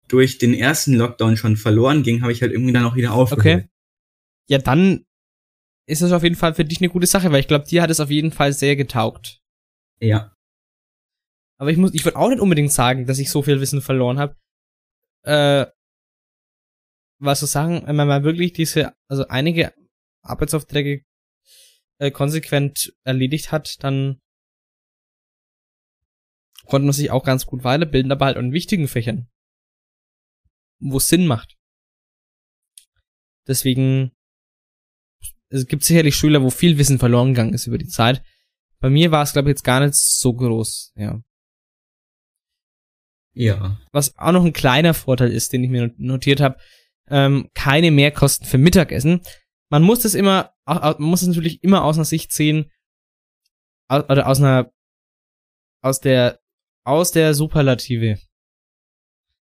durch den ersten Lockdown schon verloren ging, habe ich halt irgendwie dann auch wieder aufgeholt. Okay. Ja, dann ist das auf jeden Fall für dich eine gute Sache, weil ich glaube, dir hat es auf jeden Fall sehr getaugt. Ja. Aber ich muss, ich würde auch nicht unbedingt sagen, dass ich so viel Wissen verloren habe. Äh, was zu sagen, wenn man mal wirklich diese, also einige Arbeitsaufträge äh, konsequent erledigt hat, dann konnte man sich auch ganz gut weiterbilden, aber halt in wichtigen Fächern, wo es Sinn macht. Deswegen, es gibt sicherlich Schüler, wo viel Wissen verloren gegangen ist über die Zeit. Bei mir war es, glaube ich, jetzt gar nicht so groß, ja. Ja. was auch noch ein kleiner Vorteil ist, den ich mir notiert habe, ähm, keine Mehrkosten für Mittagessen. Man muss das immer, man muss es natürlich immer aus einer Sicht sehen, au- oder aus einer, aus der, aus der Superlative.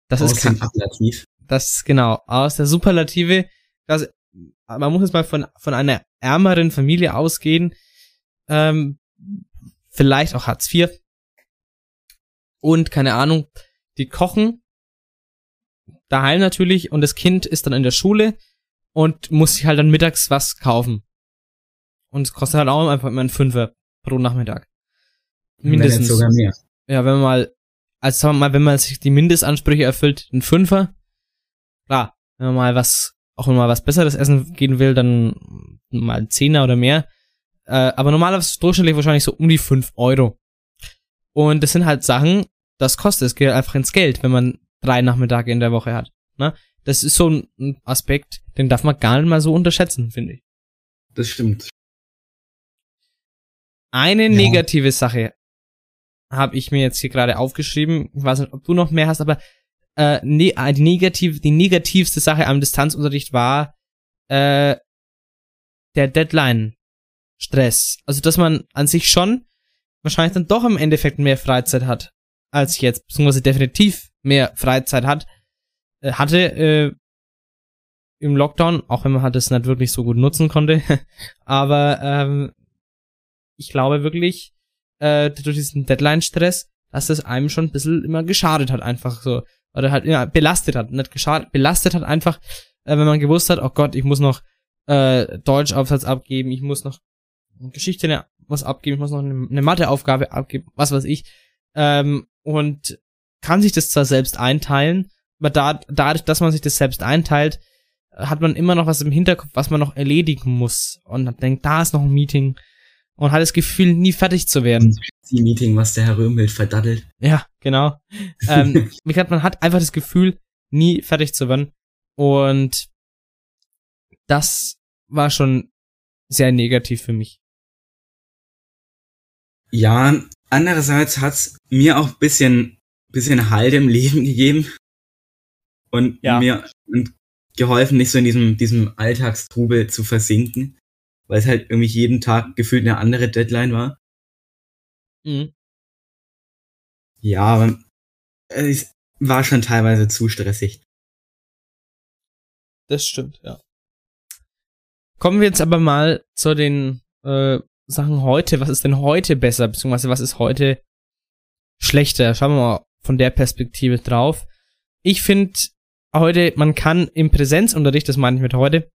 Das Aus ist kein, Ablativ. das, genau, aus der Superlative, das, man muss jetzt mal von, von einer ärmeren Familie ausgehen, ähm, vielleicht auch Hartz IV. Und keine Ahnung, die kochen daheim natürlich und das Kind ist dann in der Schule und muss sich halt dann mittags was kaufen. Und es kostet halt auch einfach immer ein Fünfer pro Nachmittag. Mindestens. Wenn sogar mehr. Ja, wenn man mal, also sagen wir mal, wenn man sich die Mindestansprüche erfüllt, ein Fünfer. Klar, wenn man mal was, auch wenn man mal was Besseres essen gehen will, dann mal ein Zehner oder mehr. Äh, aber normalerweise durchschnittlich wahrscheinlich so um die fünf Euro. Und das sind halt Sachen, das kostet, es geht einfach ins Geld, wenn man drei Nachmittage in der Woche hat. Ne? Das ist so ein- ein Aspekt, den darf man gar nicht mal so unterschätzen, finde ich. Das stimmt. Eine Ja. negative Sache habe ich mir jetzt hier gerade aufgeschrieben. Ich weiß nicht, ob du noch mehr hast, aber äh, ne, äh, die, negativ, die negativste Sache am Distanzunterricht war äh, der Deadline-Stress. Also, dass man an sich schon wahrscheinlich dann doch im Endeffekt mehr Freizeit hat als jetzt, beziehungsweise definitiv mehr Freizeit hat, äh, hatte äh, im Lockdown, auch wenn man halt das nicht wirklich so gut nutzen konnte. Aber ähm, ich glaube wirklich, äh, durch diesen Deadline-Stress, dass das einem schon ein bisschen immer geschadet hat, einfach so. Oder halt ja, belastet hat, nicht geschadet, belastet hat einfach, äh, wenn man gewusst hat, oh Gott, ich muss noch äh, Deutschaufsatz abgeben, ich muss noch Geschichte ne- was abgeben, ich muss noch eine, eine Matheaufgabe abgeben, was weiß ich. Ähm, und kann sich das zwar selbst einteilen, aber da, dadurch, dass man sich das selbst einteilt, hat man immer noch was im Hinterkopf, was man noch erledigen muss. Und dann denkt, da ist noch ein Meeting. Und hat das Gefühl, nie fertig zu werden. Die Meeting, was der Herr Röhmhild verdaddelt. Ja, genau. ähm, man hat einfach das Gefühl, nie fertig zu werden. Und das war schon sehr negativ für mich. Ja, andererseits hat's mir auch bisschen, bisschen Halt im Leben gegeben. Und Ja. mir und geholfen, nicht so in diesem, diesem Alltagstrubel zu versinken. Weil es halt irgendwie jeden Tag gefühlt eine andere Deadline war. Mhm. Ja, aber es war schon teilweise zu stressig. Das stimmt, ja. Kommen wir jetzt aber mal zu den äh, Sachen heute. Was ist denn heute besser, beziehungsweise was ist heute schlechter? Schauen wir mal von der Perspektive drauf. Ich finde heute, man kann im Präsenzunterricht, das meine ich mit heute,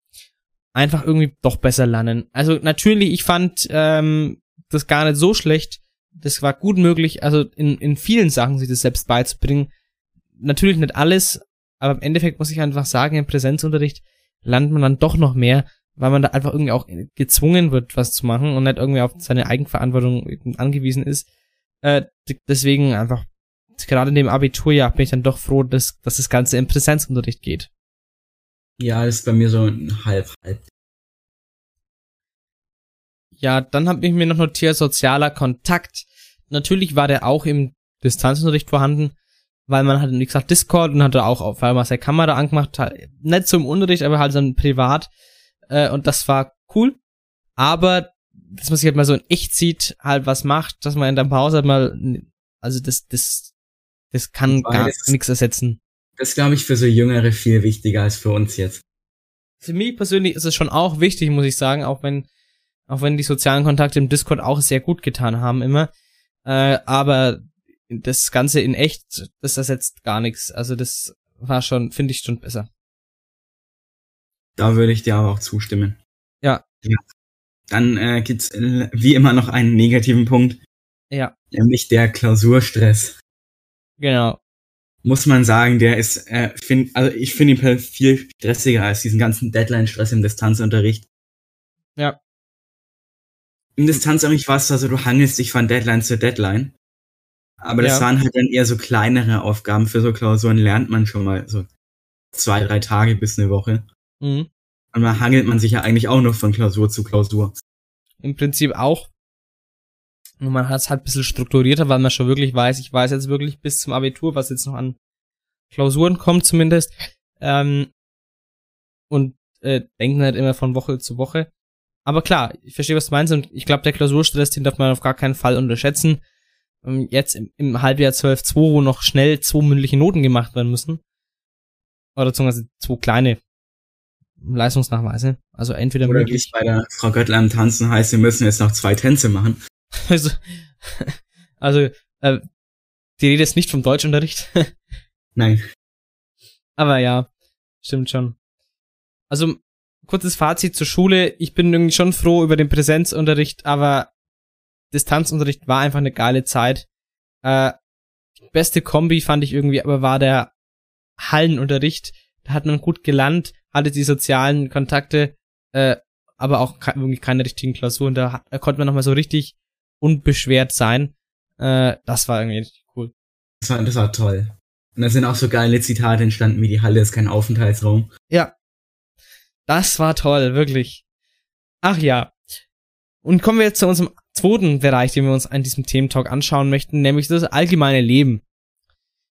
einfach irgendwie doch besser lernen. Also natürlich, ich fand ähm, das gar nicht so schlecht. Das war gut möglich, also in, in vielen Sachen sich das selbst beizubringen. Natürlich nicht alles, aber im Endeffekt muss ich einfach sagen, im Präsenzunterricht lernt man dann doch noch mehr, weil man da einfach irgendwie auch gezwungen wird, was zu machen und nicht irgendwie auf seine Eigenverantwortung angewiesen ist. Äh, deswegen einfach, gerade in dem Abiturjahr bin ich dann doch froh, dass, dass das Ganze im Präsenzunterricht geht. Ja, das ist bei mir so ein halb, halb. Ja, dann habe ich mir noch notiert, sozialer Kontakt. Natürlich war der auch im Distanzunterricht vorhanden, weil man hat, wie gesagt, Discord und hatte auch auf einmal seine Kamera angemacht, halt, nicht zum Unterricht, aber halt dann privat. Äh, und das war cool. Aber, dass man sich halt mal so in echt sieht, halt was macht, dass man in der Pause halt mal, also das, das, das kann Weil gar nichts ersetzen. Das glaube ich für so Jüngere viel wichtiger als für uns jetzt. Für mich persönlich ist es schon auch wichtig, muss ich sagen, auch wenn, auch wenn die sozialen Kontakte im Discord auch sehr gut getan haben immer. Äh, aber das Ganze in echt, das ersetzt gar nichts. Also das war schon, finde ich schon besser. Da würde ich dir aber auch zustimmen. Ja. ja. Dann äh, gibt's äh, wie immer noch einen negativen Punkt, Ja, nämlich der Klausurstress. genau. Muss man sagen, der ist, äh, find, also ich finde ihn viel stressiger als diesen ganzen Deadline-Stress im Distanzunterricht. Ja. Im Distanzunterricht war es also, du hangelst dich von Deadline zu Deadline. Aber das Ja. waren halt dann eher so kleinere Aufgaben. Für so Klausuren lernt man schon mal so zwei, drei Tage bis eine Woche. Mhm. Und da hangelt man sich ja eigentlich auch noch von Klausur zu Klausur. Im Prinzip auch. Und man hat es halt ein bisschen strukturierter, weil man schon wirklich weiß, ich weiß jetzt wirklich bis zum Abitur, was jetzt noch an Klausuren kommt zumindest. Ähm, und äh, denken halt immer von Woche zu Woche. Aber klar, ich verstehe, was du meinst und ich glaube, der Klausurstress, den darf man auf gar keinen Fall unterschätzen. Ähm, jetzt im, im Halbjahr 12.2, wo noch schnell zwei mündliche Noten gemacht werden müssen. Oder beziehungsweise zwei kleine Leistungsnachweise. Also entweder Oder wie es bei der Frau Göttler am Tanzen heißt, wir müssen jetzt noch zwei Tänze machen. Also, also äh, die Rede ist nicht vom Deutschunterricht, Nein. aber ja, stimmt schon. Also, kurzes Fazit zur Schule. Ich bin irgendwie schon froh über den Präsenzunterricht, aber Distanzunterricht war einfach eine geile Zeit. Äh, die beste Kombi fand ich irgendwie, aber war der Hallenunterricht. Da hat man gut gelernt, hatte die sozialen Kontakte, äh, aber auch ke irgendwie keine richtigen Klausuren. Da, da konnte man nochmal so richtig unbeschwert sein. Äh, das war irgendwie richtig cool. Das war, das war toll. Und da sind auch so geile Zitate entstanden, wie die Halle ist kein Aufenthaltsraum. Ja. Das war toll, wirklich. Ach ja. Und kommen wir jetzt zu unserem zweiten Bereich, den wir uns an diesem Thementalk anschauen möchten, nämlich das allgemeine Leben.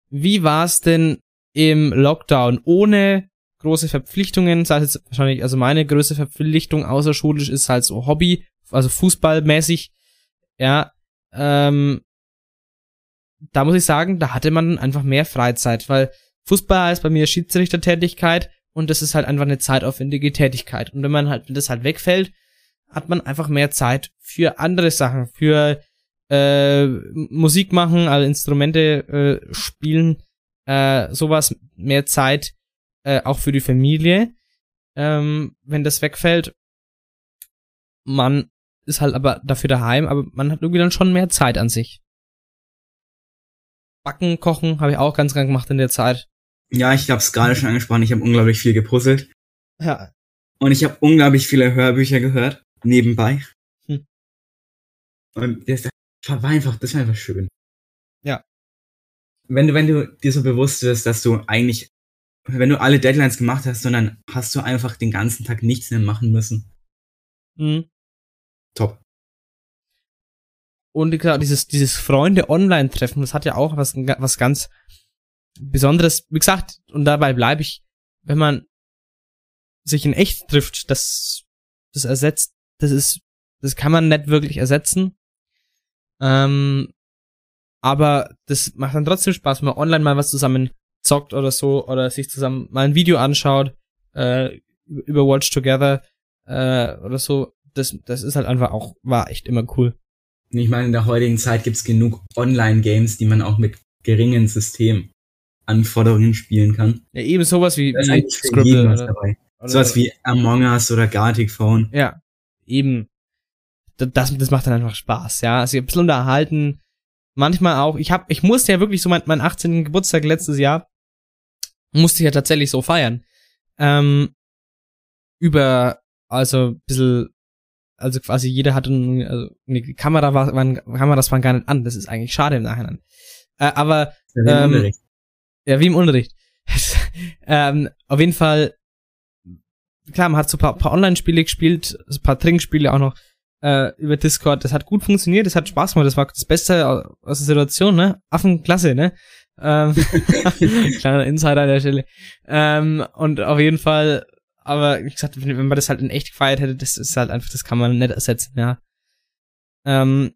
Wie war es denn im Lockdown ohne große Verpflichtungen? Sei es jetzt wahrscheinlich, also meine größte Verpflichtung außerschulisch ist halt so Hobby, also fußballmäßig. Ja, ähm, da muss ich sagen, da hatte man einfach mehr Freizeit, weil Fußball heißt bei mir Schiedsrichtertätigkeit und das ist halt einfach eine zeitaufwendige Tätigkeit. Und wenn man halt, wenn das halt wegfällt, hat man einfach mehr Zeit für andere Sachen, für äh, Musik machen, also Instrumente äh, spielen, äh, sowas, mehr Zeit äh, auch für die Familie. Ähm, wenn das wegfällt, man ist halt aber dafür daheim, aber man hat irgendwie dann schon mehr Zeit an sich. Backen, kochen habe ich auch ganz gern gemacht in der Zeit. Ja, ich habe es gerade schon angesprochen, ich habe unglaublich viel gepuzzelt. Ja, Und ich habe unglaublich viele Hörbücher gehört, nebenbei. Hm. Und das war einfach, das war einfach schön. Ja. Wenn du, wenn du dir so bewusst wirst, dass du eigentlich, wenn du alle Deadlines gemacht hast, sondern hast du einfach den ganzen Tag nichts mehr machen müssen. Mhm. Top. Und klar, dieses, dieses Freunde-Online-Treffen, das hat ja auch was, was ganz Besonderes. Wie gesagt, und dabei bleibe ich, wenn man sich in echt trifft, das, das ersetzt, das ist, das kann man nicht wirklich ersetzen. Ähm, aber das macht dann trotzdem Spaß, wenn man online mal was zusammen zockt oder so, oder sich zusammen mal ein Video anschaut, äh, über Watch Together, äh, oder so. Das, das ist halt einfach auch, war echt immer cool. Ich meine, in der heutigen Zeit gibt's genug Online-Games, die man auch mit geringen Systemanforderungen spielen kann. Ja, eben sowas wie, wie Scribble oder, dabei. oder Sowas wie Among Us oder Gartic Phone. Ja, eben. Da- Das, das macht dann einfach Spaß, ja. Also ein bisschen unterhalten. Manchmal auch. Ich hab, ich musste ja wirklich so mein, mein 18. Geburtstag letztes Jahr musste ich ja tatsächlich so feiern. Ähm, über also ein bisschen, also quasi jeder hatte eine, also eine Kamera, war, waren, Kameras waren gar nicht an. Das ist eigentlich schade im Nachhinein. Äh, aber Ja, Ähm, ähm, ja, wie im Unterricht. ähm, auf jeden Fall, klar, man hat so ein paar, paar Online-Spiele gespielt, so ein paar Trinkspiele auch noch äh, über Discord. Das hat gut funktioniert, das hat Spaß gemacht, das war das Beste aus der Situation, ne? Affenklasse, ne? Ähm, kleiner Insider an der Stelle. Ähm, und auf jeden Fall, aber wie gesagt, wenn, wenn man das halt in echt gefeiert hätte, das ist halt einfach, das kann man nicht ersetzen, ja. Ähm,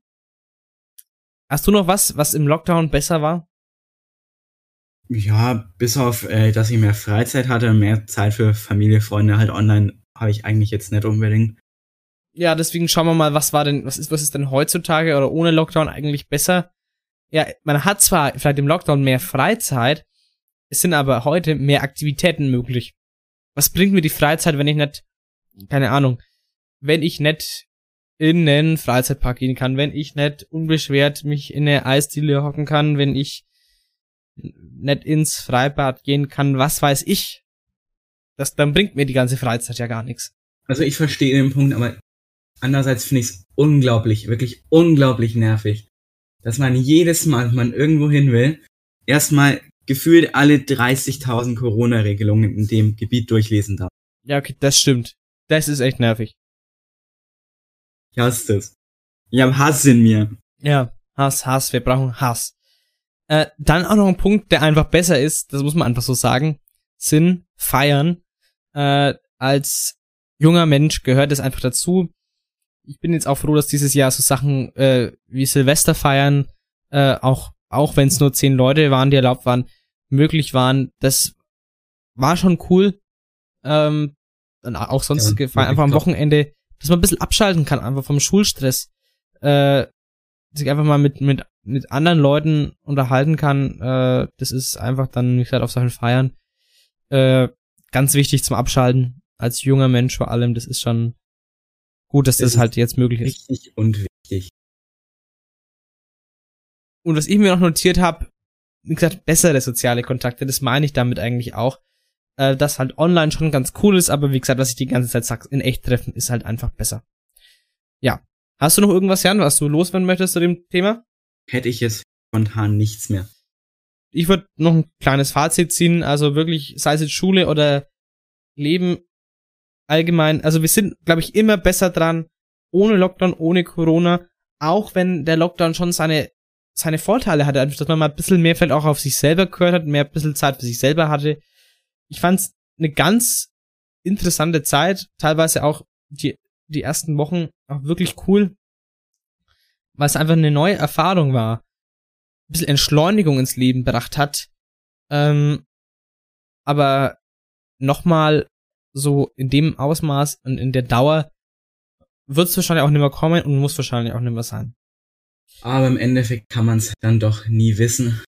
hast du noch was, was im Lockdown besser war? Ja, bis auf, äh, dass ich mehr Freizeit hatte, mehr Zeit für Familie, Freunde halt online, habe ich eigentlich jetzt nicht unbedingt. Ja, deswegen schauen wir mal, was war denn, was ist, was ist denn heutzutage oder ohne Lockdown eigentlich besser? Ja, man hat zwar vielleicht im Lockdown mehr Freizeit, es sind aber heute mehr Aktivitäten möglich. Was bringt mir die Freizeit, wenn ich nicht, keine Ahnung, wenn ich nicht in einen Freizeitpark gehen kann, wenn ich nicht unbeschwert mich in eine Eisdiele hocken kann, wenn ich nicht ins Freibad gehen kann, was weiß ich. Das, dann bringt mir die ganze Freizeit ja gar nichts. Also ich verstehe den Punkt, aber andererseits finde ich es unglaublich, wirklich unglaublich nervig, dass man jedes Mal, wenn man irgendwo hin will, erstmal gefühlt alle 30.000 Corona-Regelungen in dem Gebiet durchlesen darf. Ja, okay, das stimmt. Das ist echt nervig. Ich hasse das. Ich habe Hass in mir. Ja, Hass, Hass, wir brauchen Hass. Äh, dann auch noch ein Punkt, der einfach besser ist, das muss man einfach so sagen, sind Feiern. Äh, als junger Mensch gehört es einfach dazu. Ich bin jetzt auch froh, dass dieses Jahr so Sachen äh, wie Silvester feiern, äh, auch, auch wenn es nur zehn Leute waren, die erlaubt waren, möglich waren. Das war schon cool. Ähm, und auch sonstige Ja, Feiern, einfach am. Wochenende, dass man ein bisschen abschalten kann, einfach vom Schulstress. Äh, sich einfach mal mit, mit, mit anderen Leuten unterhalten kann, äh, das ist einfach dann, wie gesagt, auf solchen Feiern, äh, ganz wichtig zum Abschalten. Als junger Mensch vor allem, das ist schon gut, dass Das das, ist halt jetzt möglich ist. Wichtig und wichtig. Und was ich mir noch notiert habe, wie gesagt, bessere soziale Kontakte, das meine ich damit eigentlich auch, äh, dass halt online schon ganz cool ist, aber wie gesagt, was ich die ganze Zeit sag, in echt treffen ist halt einfach besser. Ja. Hast du noch irgendwas, Jan, was du loswerden möchtest zu dem Thema? Hätte ich jetzt spontan nichts mehr. ich würde noch ein kleines Fazit ziehen, also wirklich, sei es jetzt Schule oder Leben allgemein, also wir sind, glaube ich, immer besser dran, ohne Lockdown, ohne Corona, auch wenn der Lockdown schon seine, seine Vorteile hatte, einfach, dass man mal ein bisschen mehr vielleicht auch auf sich selber gehört hat, mehr ein bisschen Zeit für sich selber hatte. Ich fand's eine ganz interessante Zeit, teilweise auch die, die ersten Wochen auch wirklich cool, weil es einfach eine neue Erfahrung war ein bisschen Entschleunigung ins Leben gebracht hat. Ähm, aber nochmal so in dem Ausmaß und in der Dauer wird es wahrscheinlich auch nicht mehr kommen und muss wahrscheinlich auch nicht mehr sein. Aber im Endeffekt kann man es dann doch nie wissen.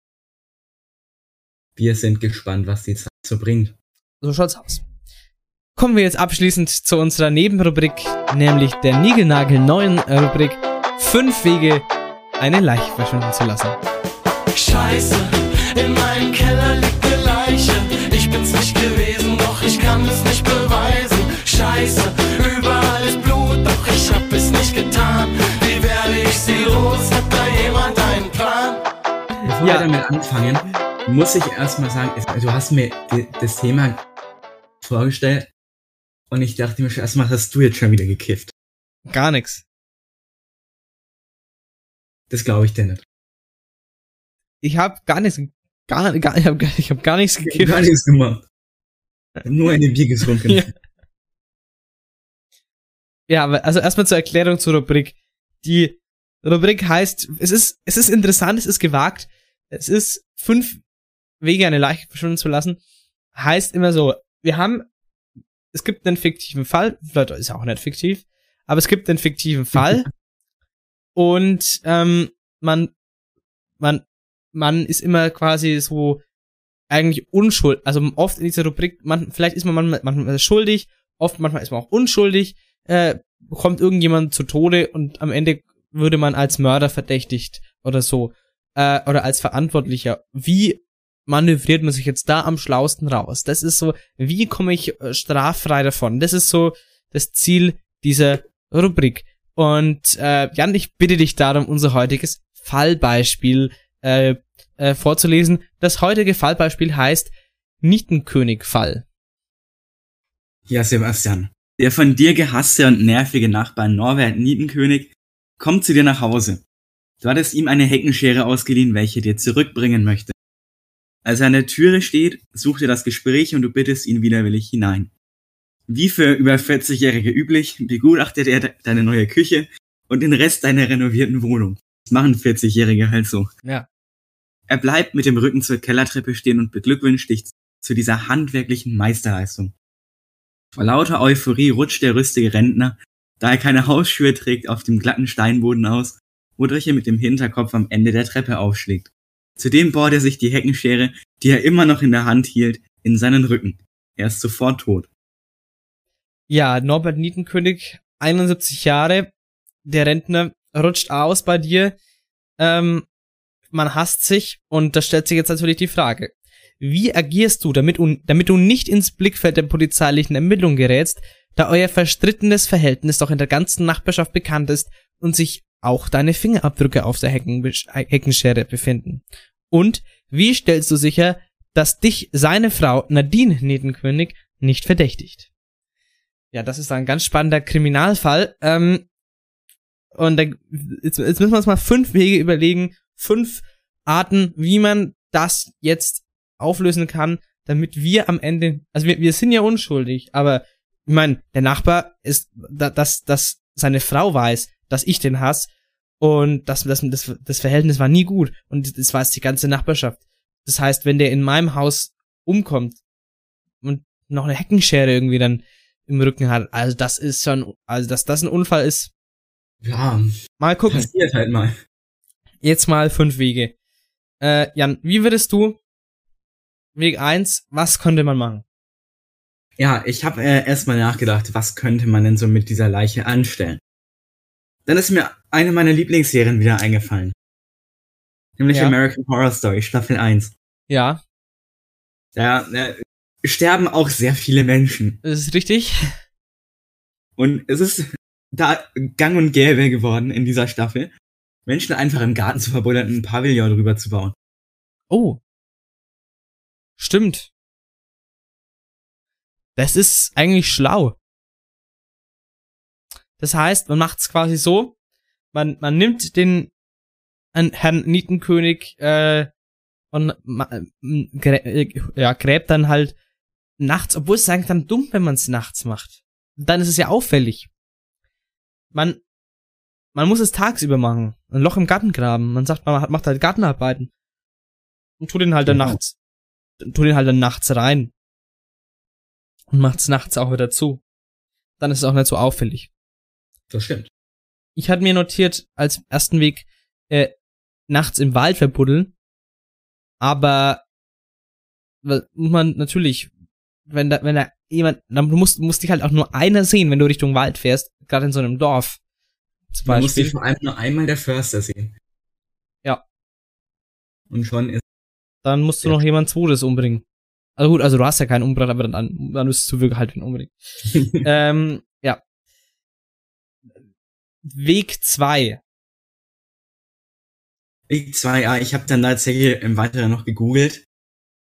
Wir sind gespannt, was die Zeit so bringt. So schaut's aus. Kommen wir jetzt abschließend zu unserer Nebenrubrik, nämlich der Nigelnagel neuen Rubrik Fünf Wege, eine Leiche verschwinden zu lassen. Scheiße, in meinem Keller liegt eine Leiche. Ich bin's nicht gewesen, doch ich kann es nicht beweisen. Scheiße, überall ist Blut, doch ich hab es nicht getan. Bevor Ja. wir damit anfangen, muss ich erstmal sagen, es- du hast mir das Thema vorgestellt und ich dachte mir schon erstmal, hast du jetzt schon wieder gekifft. Gar nix. Das glaube ich dir nicht. Ich hab gar nichts, gar, gar, ich hab, gar- ich hab gar nichts gekifft. gar nichts gemacht. Nur eine Bier getrunken. Ja. Ja, aber also erstmal zur Erklärung zur Rubrik. Die Rubrik heißt, es ist, es ist interessant, es ist gewagt. Es ist fünf Wege, eine Leiche verschwinden zu lassen. Heißt immer so, wir haben, es gibt einen fiktiven Fall, vielleicht ist auch nicht fiktiv, aber es gibt einen fiktiven Fall und ähm, man, man, man ist immer quasi so eigentlich unschuld, also oft in dieser Rubrik, man, vielleicht ist man manchmal, manchmal schuldig, oft manchmal ist man auch unschuldig, äh, bekommt irgendjemand zu Tode und am Ende würde man als Mörder verdächtigt oder so äh, oder als Verantwortlicher. Wie manövriert man sich jetzt da am schlausten raus? Das ist so, wie komme ich äh, straffrei davon? Das ist so das Ziel dieser Rubrik. Und äh, Jan, ich bitte dich darum, unser heutiges Fallbeispiel äh, äh, vorzulesen. Das heutige Fallbeispiel heißt Nietenkönig-Fall. Ja, Sebastian. Der von dir gehasste und nervige Nachbar Norbert Nietenkönig kommt zu dir nach Hause. Du hattest ihm eine Heckenschere ausgeliehen, welche dir zurückbringen möchte. Als er an der Türe steht, sucht er das Gespräch und du bittest ihn widerwillig hinein. Wie für über 40-Jährige üblich, begutachtet er de- deine neue Küche und den Rest deiner renovierten Wohnung. Das machen 40-Jährige halt so. Ja. Er bleibt mit dem Rücken zur Kellertreppe stehen und beglückwünscht dich zu dieser handwerklichen Meisterleistung. Vor lauter Euphorie rutscht der rüstige Rentner, da er keine Hausschuhe trägt, auf dem glatten Steinboden aus, wodurch er mit dem Hinterkopf am Ende der Treppe aufschlägt. Zudem bohrt er sich die Heckenschere, die er immer noch in der Hand hielt, in seinen Rücken. Er ist sofort tot. Ja, Norbert Nietenkönig, 71 Jahre, der Rentner rutscht aus bei dir, ähm, man hasst sich und da stellt sich jetzt natürlich die Frage, wie agierst du, damit, damit du nicht ins Blickfeld der polizeilichen Ermittlung gerätst, da euer verstrittenes Verhältnis doch in der ganzen Nachbarschaft bekannt ist und sich auch deine Fingerabdrücke auf der Hecken, Heckenschere befinden? Und wie stellst du sicher, dass dich seine Frau Nadine Nietenkönig nicht verdächtigt? Ja, das ist ein ganz spannender Kriminalfall. Ähm, und dann, jetzt, jetzt müssen wir uns mal fünf Wege überlegen, fünf Arten, wie man das jetzt auflösen kann, damit wir am Ende, also wir, wir sind ja unschuldig, aber ich meine, der Nachbar ist, da- dass, dass seine Frau weiß, dass ich den hasse und das, das, das, das Verhältnis war nie gut und das weiß die ganze Nachbarschaft. Das heißt, wenn der in meinem Haus umkommt und noch eine Heckenschere irgendwie dann im Rücken hat, also das ist schon, also dass das ein Unfall ist, Ja, mal gucken. passiert halt mal. Jetzt mal fünf Wege. Äh, Jan, wie würdest du Weg eins? was könnte man machen? Ja, ich habe äh, erstmal nachgedacht, was könnte man denn so mit dieser Leiche anstellen. Dann ist mir eine meiner Lieblingsserien wieder eingefallen. Nämlich Ja. American Horror Story, Staffel 1. Ja, Da äh, sterben auch sehr viele Menschen. das ist richtig. Und es ist da gang und gäbe geworden in dieser Staffel, Menschen einfach im Garten zu verbuddern und ein Pavillon drüber zu bauen. Oh. Stimmt. Das ist eigentlich schlau. Das heißt, man macht's quasi so, man, man nimmt den Herrn Nietenkönig äh, und ähm, äh, ja, gräbt dann halt nachts, obwohl es eigentlich dann dumm, wenn man es nachts macht. Dann ist es ja auffällig. Man, man muss es tagsüber machen. Ein Loch im Garten graben. Man sagt, man hat- macht halt Gartenarbeiten. Und tut den halt dann Genau. nachts, tut den halt dann nachts rein. Und macht's nachts auch wieder zu. Dann ist es auch nicht so auffällig. Das stimmt. Ich hatte mir notiert als ersten Weg äh, nachts im Wald verbuddeln. Aber muss man natürlich, wenn da, wenn da jemand, dann musst, musst dich halt auch nur einer sehen, wenn du Richtung Wald fährst, gerade in so einem Dorf. Zum Man muss Beispiel. sich vor allem nur einmal der Förster sehen. Ja. Und schon ist Dann musst du Ja. noch jemand zweites umbringen. Also gut, also du hast ja keinen umgebracht, aber dann, dann müsstest du wirklich halt wen umbringen. ähm. Weg zwei. Weg 2, ja, ich habe dann tatsächlich im Weiteren noch gegoogelt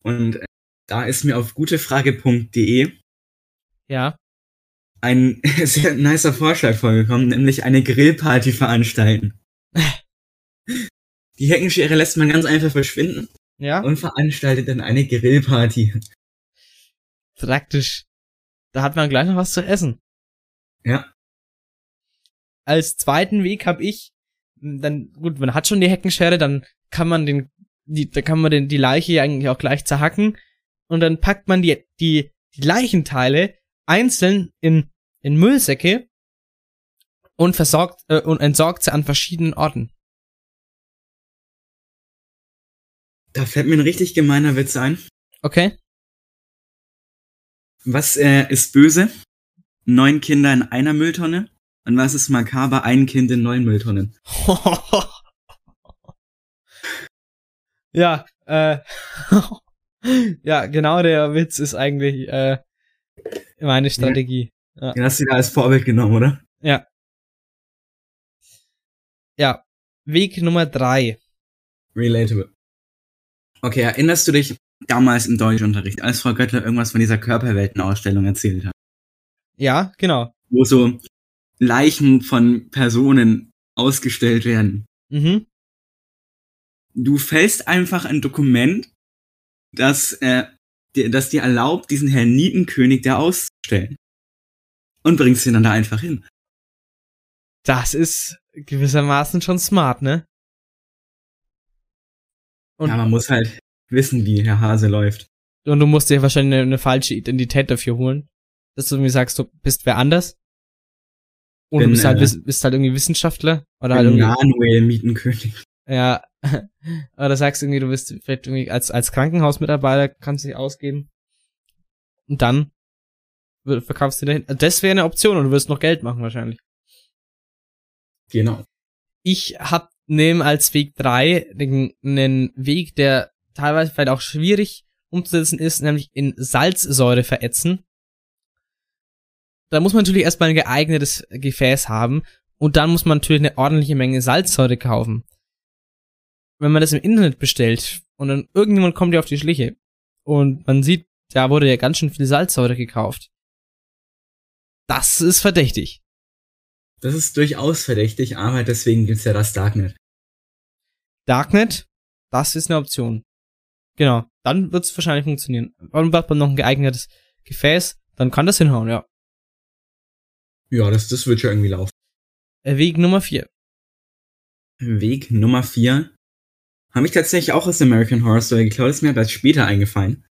und äh, da ist mir auf gutefrage.de Ja. ein sehr nicer Vorschlag vorgekommen, nämlich eine Grillparty veranstalten. Die Heckenschere lässt man ganz einfach verschwinden Ja. und veranstaltet dann eine Grillparty. Praktisch. Da hat man gleich noch was zu essen. Ja. Als zweiten Weg habe ich, m, dann, gut, man hat schon die Heckenschere, dann kann man den, die, da kann man den, die Leiche ja eigentlich auch gleich zerhacken und dann packt man die, die, die Leichenteile einzeln in, in Müllsäcke und versorgt, äh, und entsorgt sie an verschiedenen Orten. Da fällt mir ein richtig gemeiner Witz ein. Okay? Was äh, ist böse? Neun Kinder in einer Mülltonne. Und was ist makaber? Ein Kind in neun Mülltonnen. ja, äh, ja, genau der Witz ist eigentlich äh, meine Strategie. Den hast du da als Vorbild genommen, oder? Ja. Ja. Weg Nummer drei. Relatable. Okay, erinnerst du dich damals im Deutschunterricht, als Frau Göttler irgendwas von dieser Körperweltenausstellung erzählt hat? Ja, genau. Wo so Leichen von Personen ausgestellt werden. Mhm. Du fällst einfach ein Dokument, das, äh, dir, das dir erlaubt, diesen Herrn Nietenkönig da auszustellen. Und bringst ihn dann da einfach hin. Das ist gewissermaßen schon smart, ne? Und, ja, man muss halt wissen, wie Herr Hase läuft. und du musst dir wahrscheinlich eine, eine falsche Identität dafür holen. Dass du mir sagst, du bist wer anders. Und Bin, du bist halt, äh, bist halt irgendwie Wissenschaftler. Oder halt irgendwie, Manuel Mietenkönig. ja. Oder sagst irgendwie, du bist vielleicht irgendwie als, als Krankenhausmitarbeiter kannst du dich ausgeben. Und dann verkaufst du dahin. Das wäre eine Option und du wirst noch Geld machen wahrscheinlich. Genau. ich hab nehmen als Weg drei einen Weg, der teilweise vielleicht auch schwierig umzusetzen ist, nämlich in Salzsäure verätzen. Da muss man natürlich erstmal ein geeignetes Gefäß haben und dann muss man natürlich eine ordentliche Menge Salzsäure kaufen. Wenn man das im Internet bestellt und dann irgendjemand kommt dir auf die Schliche und man sieht, da wurde ja ganz schön viel Salzsäure gekauft. Das ist verdächtig. Das ist durchaus verdächtig, aber deswegen gibt's ja das Darknet. Darknet, das ist eine Option. Genau, dann wird es wahrscheinlich funktionieren. Dann braucht man noch ein geeignetes Gefäß, dann kann das hinhauen, ja. Ja, das, das wird schon irgendwie laufen. Äh, Weg Nummer vier. Weg Nummer vier habe ich tatsächlich auch aus American Horror Story geklaut, ist mir aber erst später eingefallen.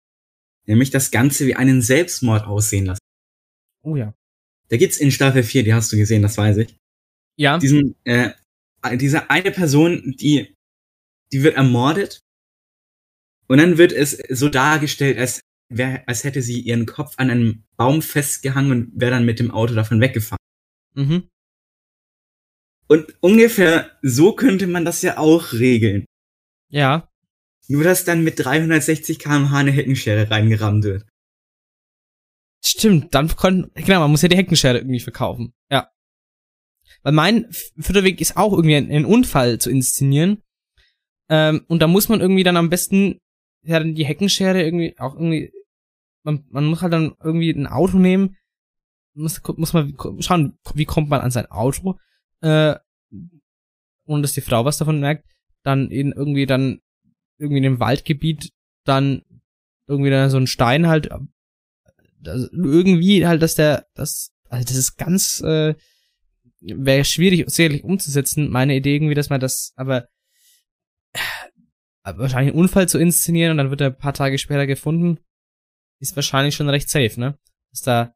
Nämlich das Ganze wie einen Selbstmord aussehen lassen. Oh ja. Da gibt's in Staffel 4, die hast du gesehen, das weiß ich. Ja, Diesen, äh, diese eine Person, die, die wird ermordet. Und dann wird es so dargestellt, als, wär, als hätte sie ihren Kopf an einem Baum festgehangen und wäre dann mit dem Auto davon weggefahren. mhm. Und ungefähr so könnte man das ja auch regeln. Ja, Nur, dass dann mit 360 km/h eine Heckenschere reingerammt wird. stimmt. Dann konnten, genau, man muss ja die Heckenschere irgendwie verkaufen. Ja. Weil mein vierter Weg ist auch irgendwie ein, ein Unfall zu inszenieren. Ähm, und da muss man irgendwie dann am besten, ja, dann die Heckenschere irgendwie auch irgendwie, man, man muss halt dann irgendwie ein Auto nehmen, muss, muss man schauen, wie kommt man an sein Auto, äh, ohne dass die Frau was davon merkt, dann in irgendwie dann, irgendwie in dem Waldgebiet, dann irgendwie dann so ein Stein halt, also irgendwie halt, dass der, das, also das ist ganz, äh, wäre schwierig, sicherlich umzusetzen, meine Idee irgendwie, dass man das, aber, aber wahrscheinlich einen Unfall zu inszenieren und dann wird er ein paar Tage später gefunden, ist wahrscheinlich schon recht safe, ne? Dass da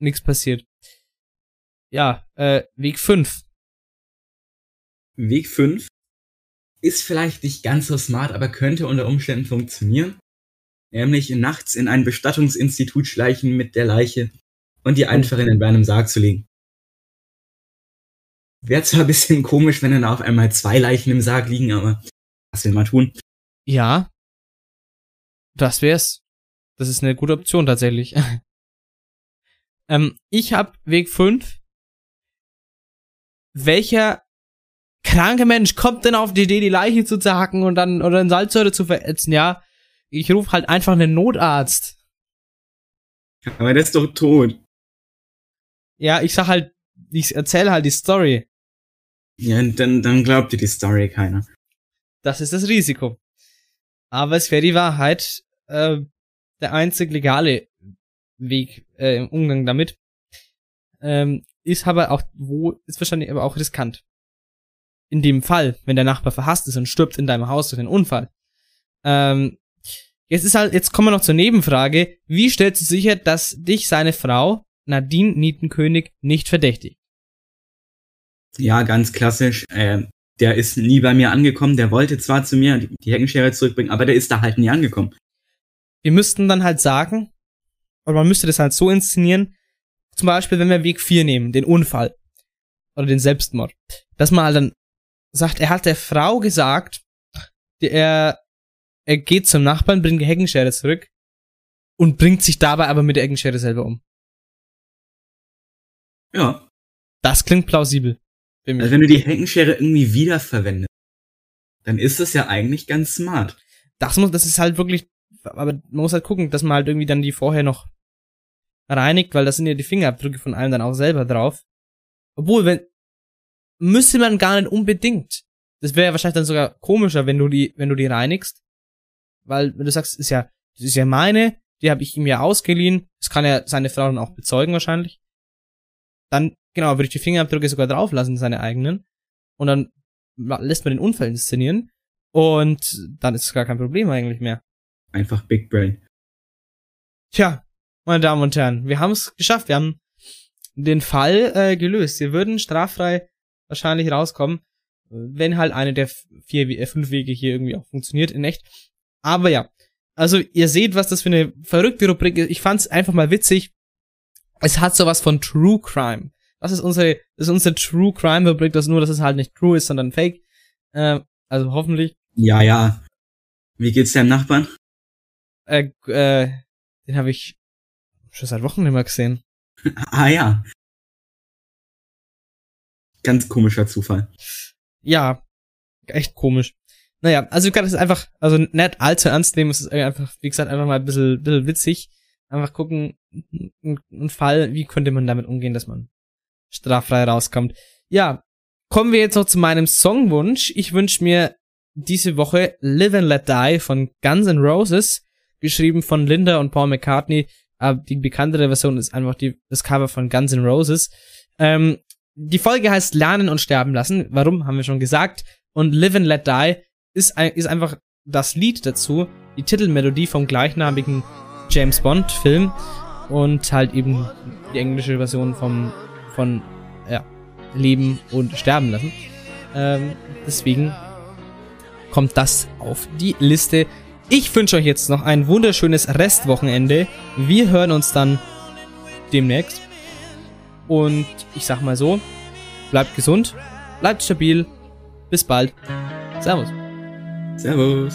nichts passiert. Ja, äh, Weg 5. Weg 5 ist vielleicht nicht ganz so smart, aber könnte unter Umständen funktionieren. Nämlich nachts in ein Bestattungsinstitut schleichen mit der Leiche und die einfach in einen einem Sarg zu legen. Wäre zwar ein bisschen komisch, wenn dann auf einmal zwei Leichen im Sarg liegen, aber was will man tun? Ja. Das wär's. Das ist eine gute Option tatsächlich. ähm, ich hab Weg 5. Welcher kranke Mensch kommt denn auf die Idee, die Leiche zu zerhacken und dann oder in Salzsäure zu verätzen? Ja, ich rufe halt einfach einen Notarzt. Aber der ist doch tot. Ja, ich sag halt, ich erzähle halt die Story. Ja, dann, dann glaubt dir die Story keiner. Das ist das Risiko. Aber es wäre die Wahrheit, äh, der einzig legale Weg äh, im Umgang damit. Ähm, ist aber auch, wo, ist wahrscheinlich aber auch riskant. In dem Fall, wenn der Nachbar verhasst ist und stirbt in deinem Haus durch einen Unfall. Ähm, jetzt ist halt, jetzt kommen wir noch zur Nebenfrage. Wie stellst du sicher, dass dich seine Frau, Nadine Nietenkönig, nicht verdächtigt? Ja, ganz klassisch. Äh, der ist nie bei mir angekommen. Der wollte zwar zu mir die, Heckenschere zurückbringen, aber der ist da halt nie angekommen. Wir müssten dann halt sagen, oder man müsste das halt so inszenieren, zum Beispiel, wenn wir Weg 4 nehmen, den Unfall oder den Selbstmord, dass man halt dann sagt, er hat der Frau gesagt, die- er, er geht zum Nachbarn, bringt die Heckenschere zurück und bringt sich dabei aber mit der Heckenschere selber um. Ja. Das klingt plausibel. Für mich. Also wenn du die Heckenschere irgendwie wiederverwendest, dann ist das ja eigentlich ganz smart. das muss, das ist halt wirklich, aber man muss halt gucken, dass man halt irgendwie dann die vorher noch reinigt, weil da sind ja die Fingerabdrücke von allen dann auch selber drauf. Obwohl, wenn, müsste man gar nicht unbedingt. Das wäre ja wahrscheinlich dann sogar komischer, wenn du die, wenn du die reinigst. Weil, wenn du sagst, ist ja, das ist ja meine, die habe ich ihm ja ausgeliehen, das kann ja seine Frau dann auch bezeugen wahrscheinlich. Dann, genau, würde ich die Fingerabdrücke sogar drauflassen, seine eigenen. Und dann lässt man den Unfall inszenieren. Und dann ist es gar kein Problem eigentlich mehr. Einfach Big Brain. Tja, meine Damen und Herren, wir haben es geschafft. Wir haben den Fall äh, gelöst. Wir würden straffrei wahrscheinlich rauskommen, wenn halt eine der vier, äh, fünf Wege hier irgendwie auch funktioniert in echt. Aber ja, also ihr seht, was das für eine verrückte Rubrik ist. Ich fand's einfach mal witzig. Es hat sowas von True Crime. Das ist unsere, das ist unsere True Crime Rubrik, das nur, dass es halt nicht True ist, sondern Fake. Äh, also hoffentlich. Ja, ja. Wie geht's deinem Nachbarn? Äh, äh, den habe ich schon seit Wochen nicht mehr gesehen. Ah ja. Ganz komischer Zufall. Ja, echt komisch. Naja, also ich kann das einfach, also nicht allzu ernst nehmen, es ist einfach, wie gesagt, einfach mal ein bisschen, bisschen witzig. Einfach gucken, ein Fall, wie könnte man damit umgehen, dass man straffrei rauskommt. Ja, kommen wir jetzt noch zu meinem Songwunsch. Ich wünsche mir diese Woche Live and Let Die von Guns N' Roses, geschrieben von Linda und Paul McCartney. Aber die bekanntere Version ist einfach die, das Cover von Guns N' Roses. Ähm, die Folge heißt Lernen und Sterben lassen. Warum, haben wir schon gesagt. Und Live and Let Die ist, ist einfach das Lied dazu, die Titelmelodie vom gleichnamigen James Bond Film und halt eben die englische Version vom, von, ja, Leben und Sterben lassen. Ähm, deswegen kommt das auf die Liste. Ich wünsche euch jetzt noch ein wunderschönes Restwochenende. Wir hören uns dann demnächst. Und ich sag mal so, bleibt gesund, bleibt stabil. Bis bald. Servus. Servus.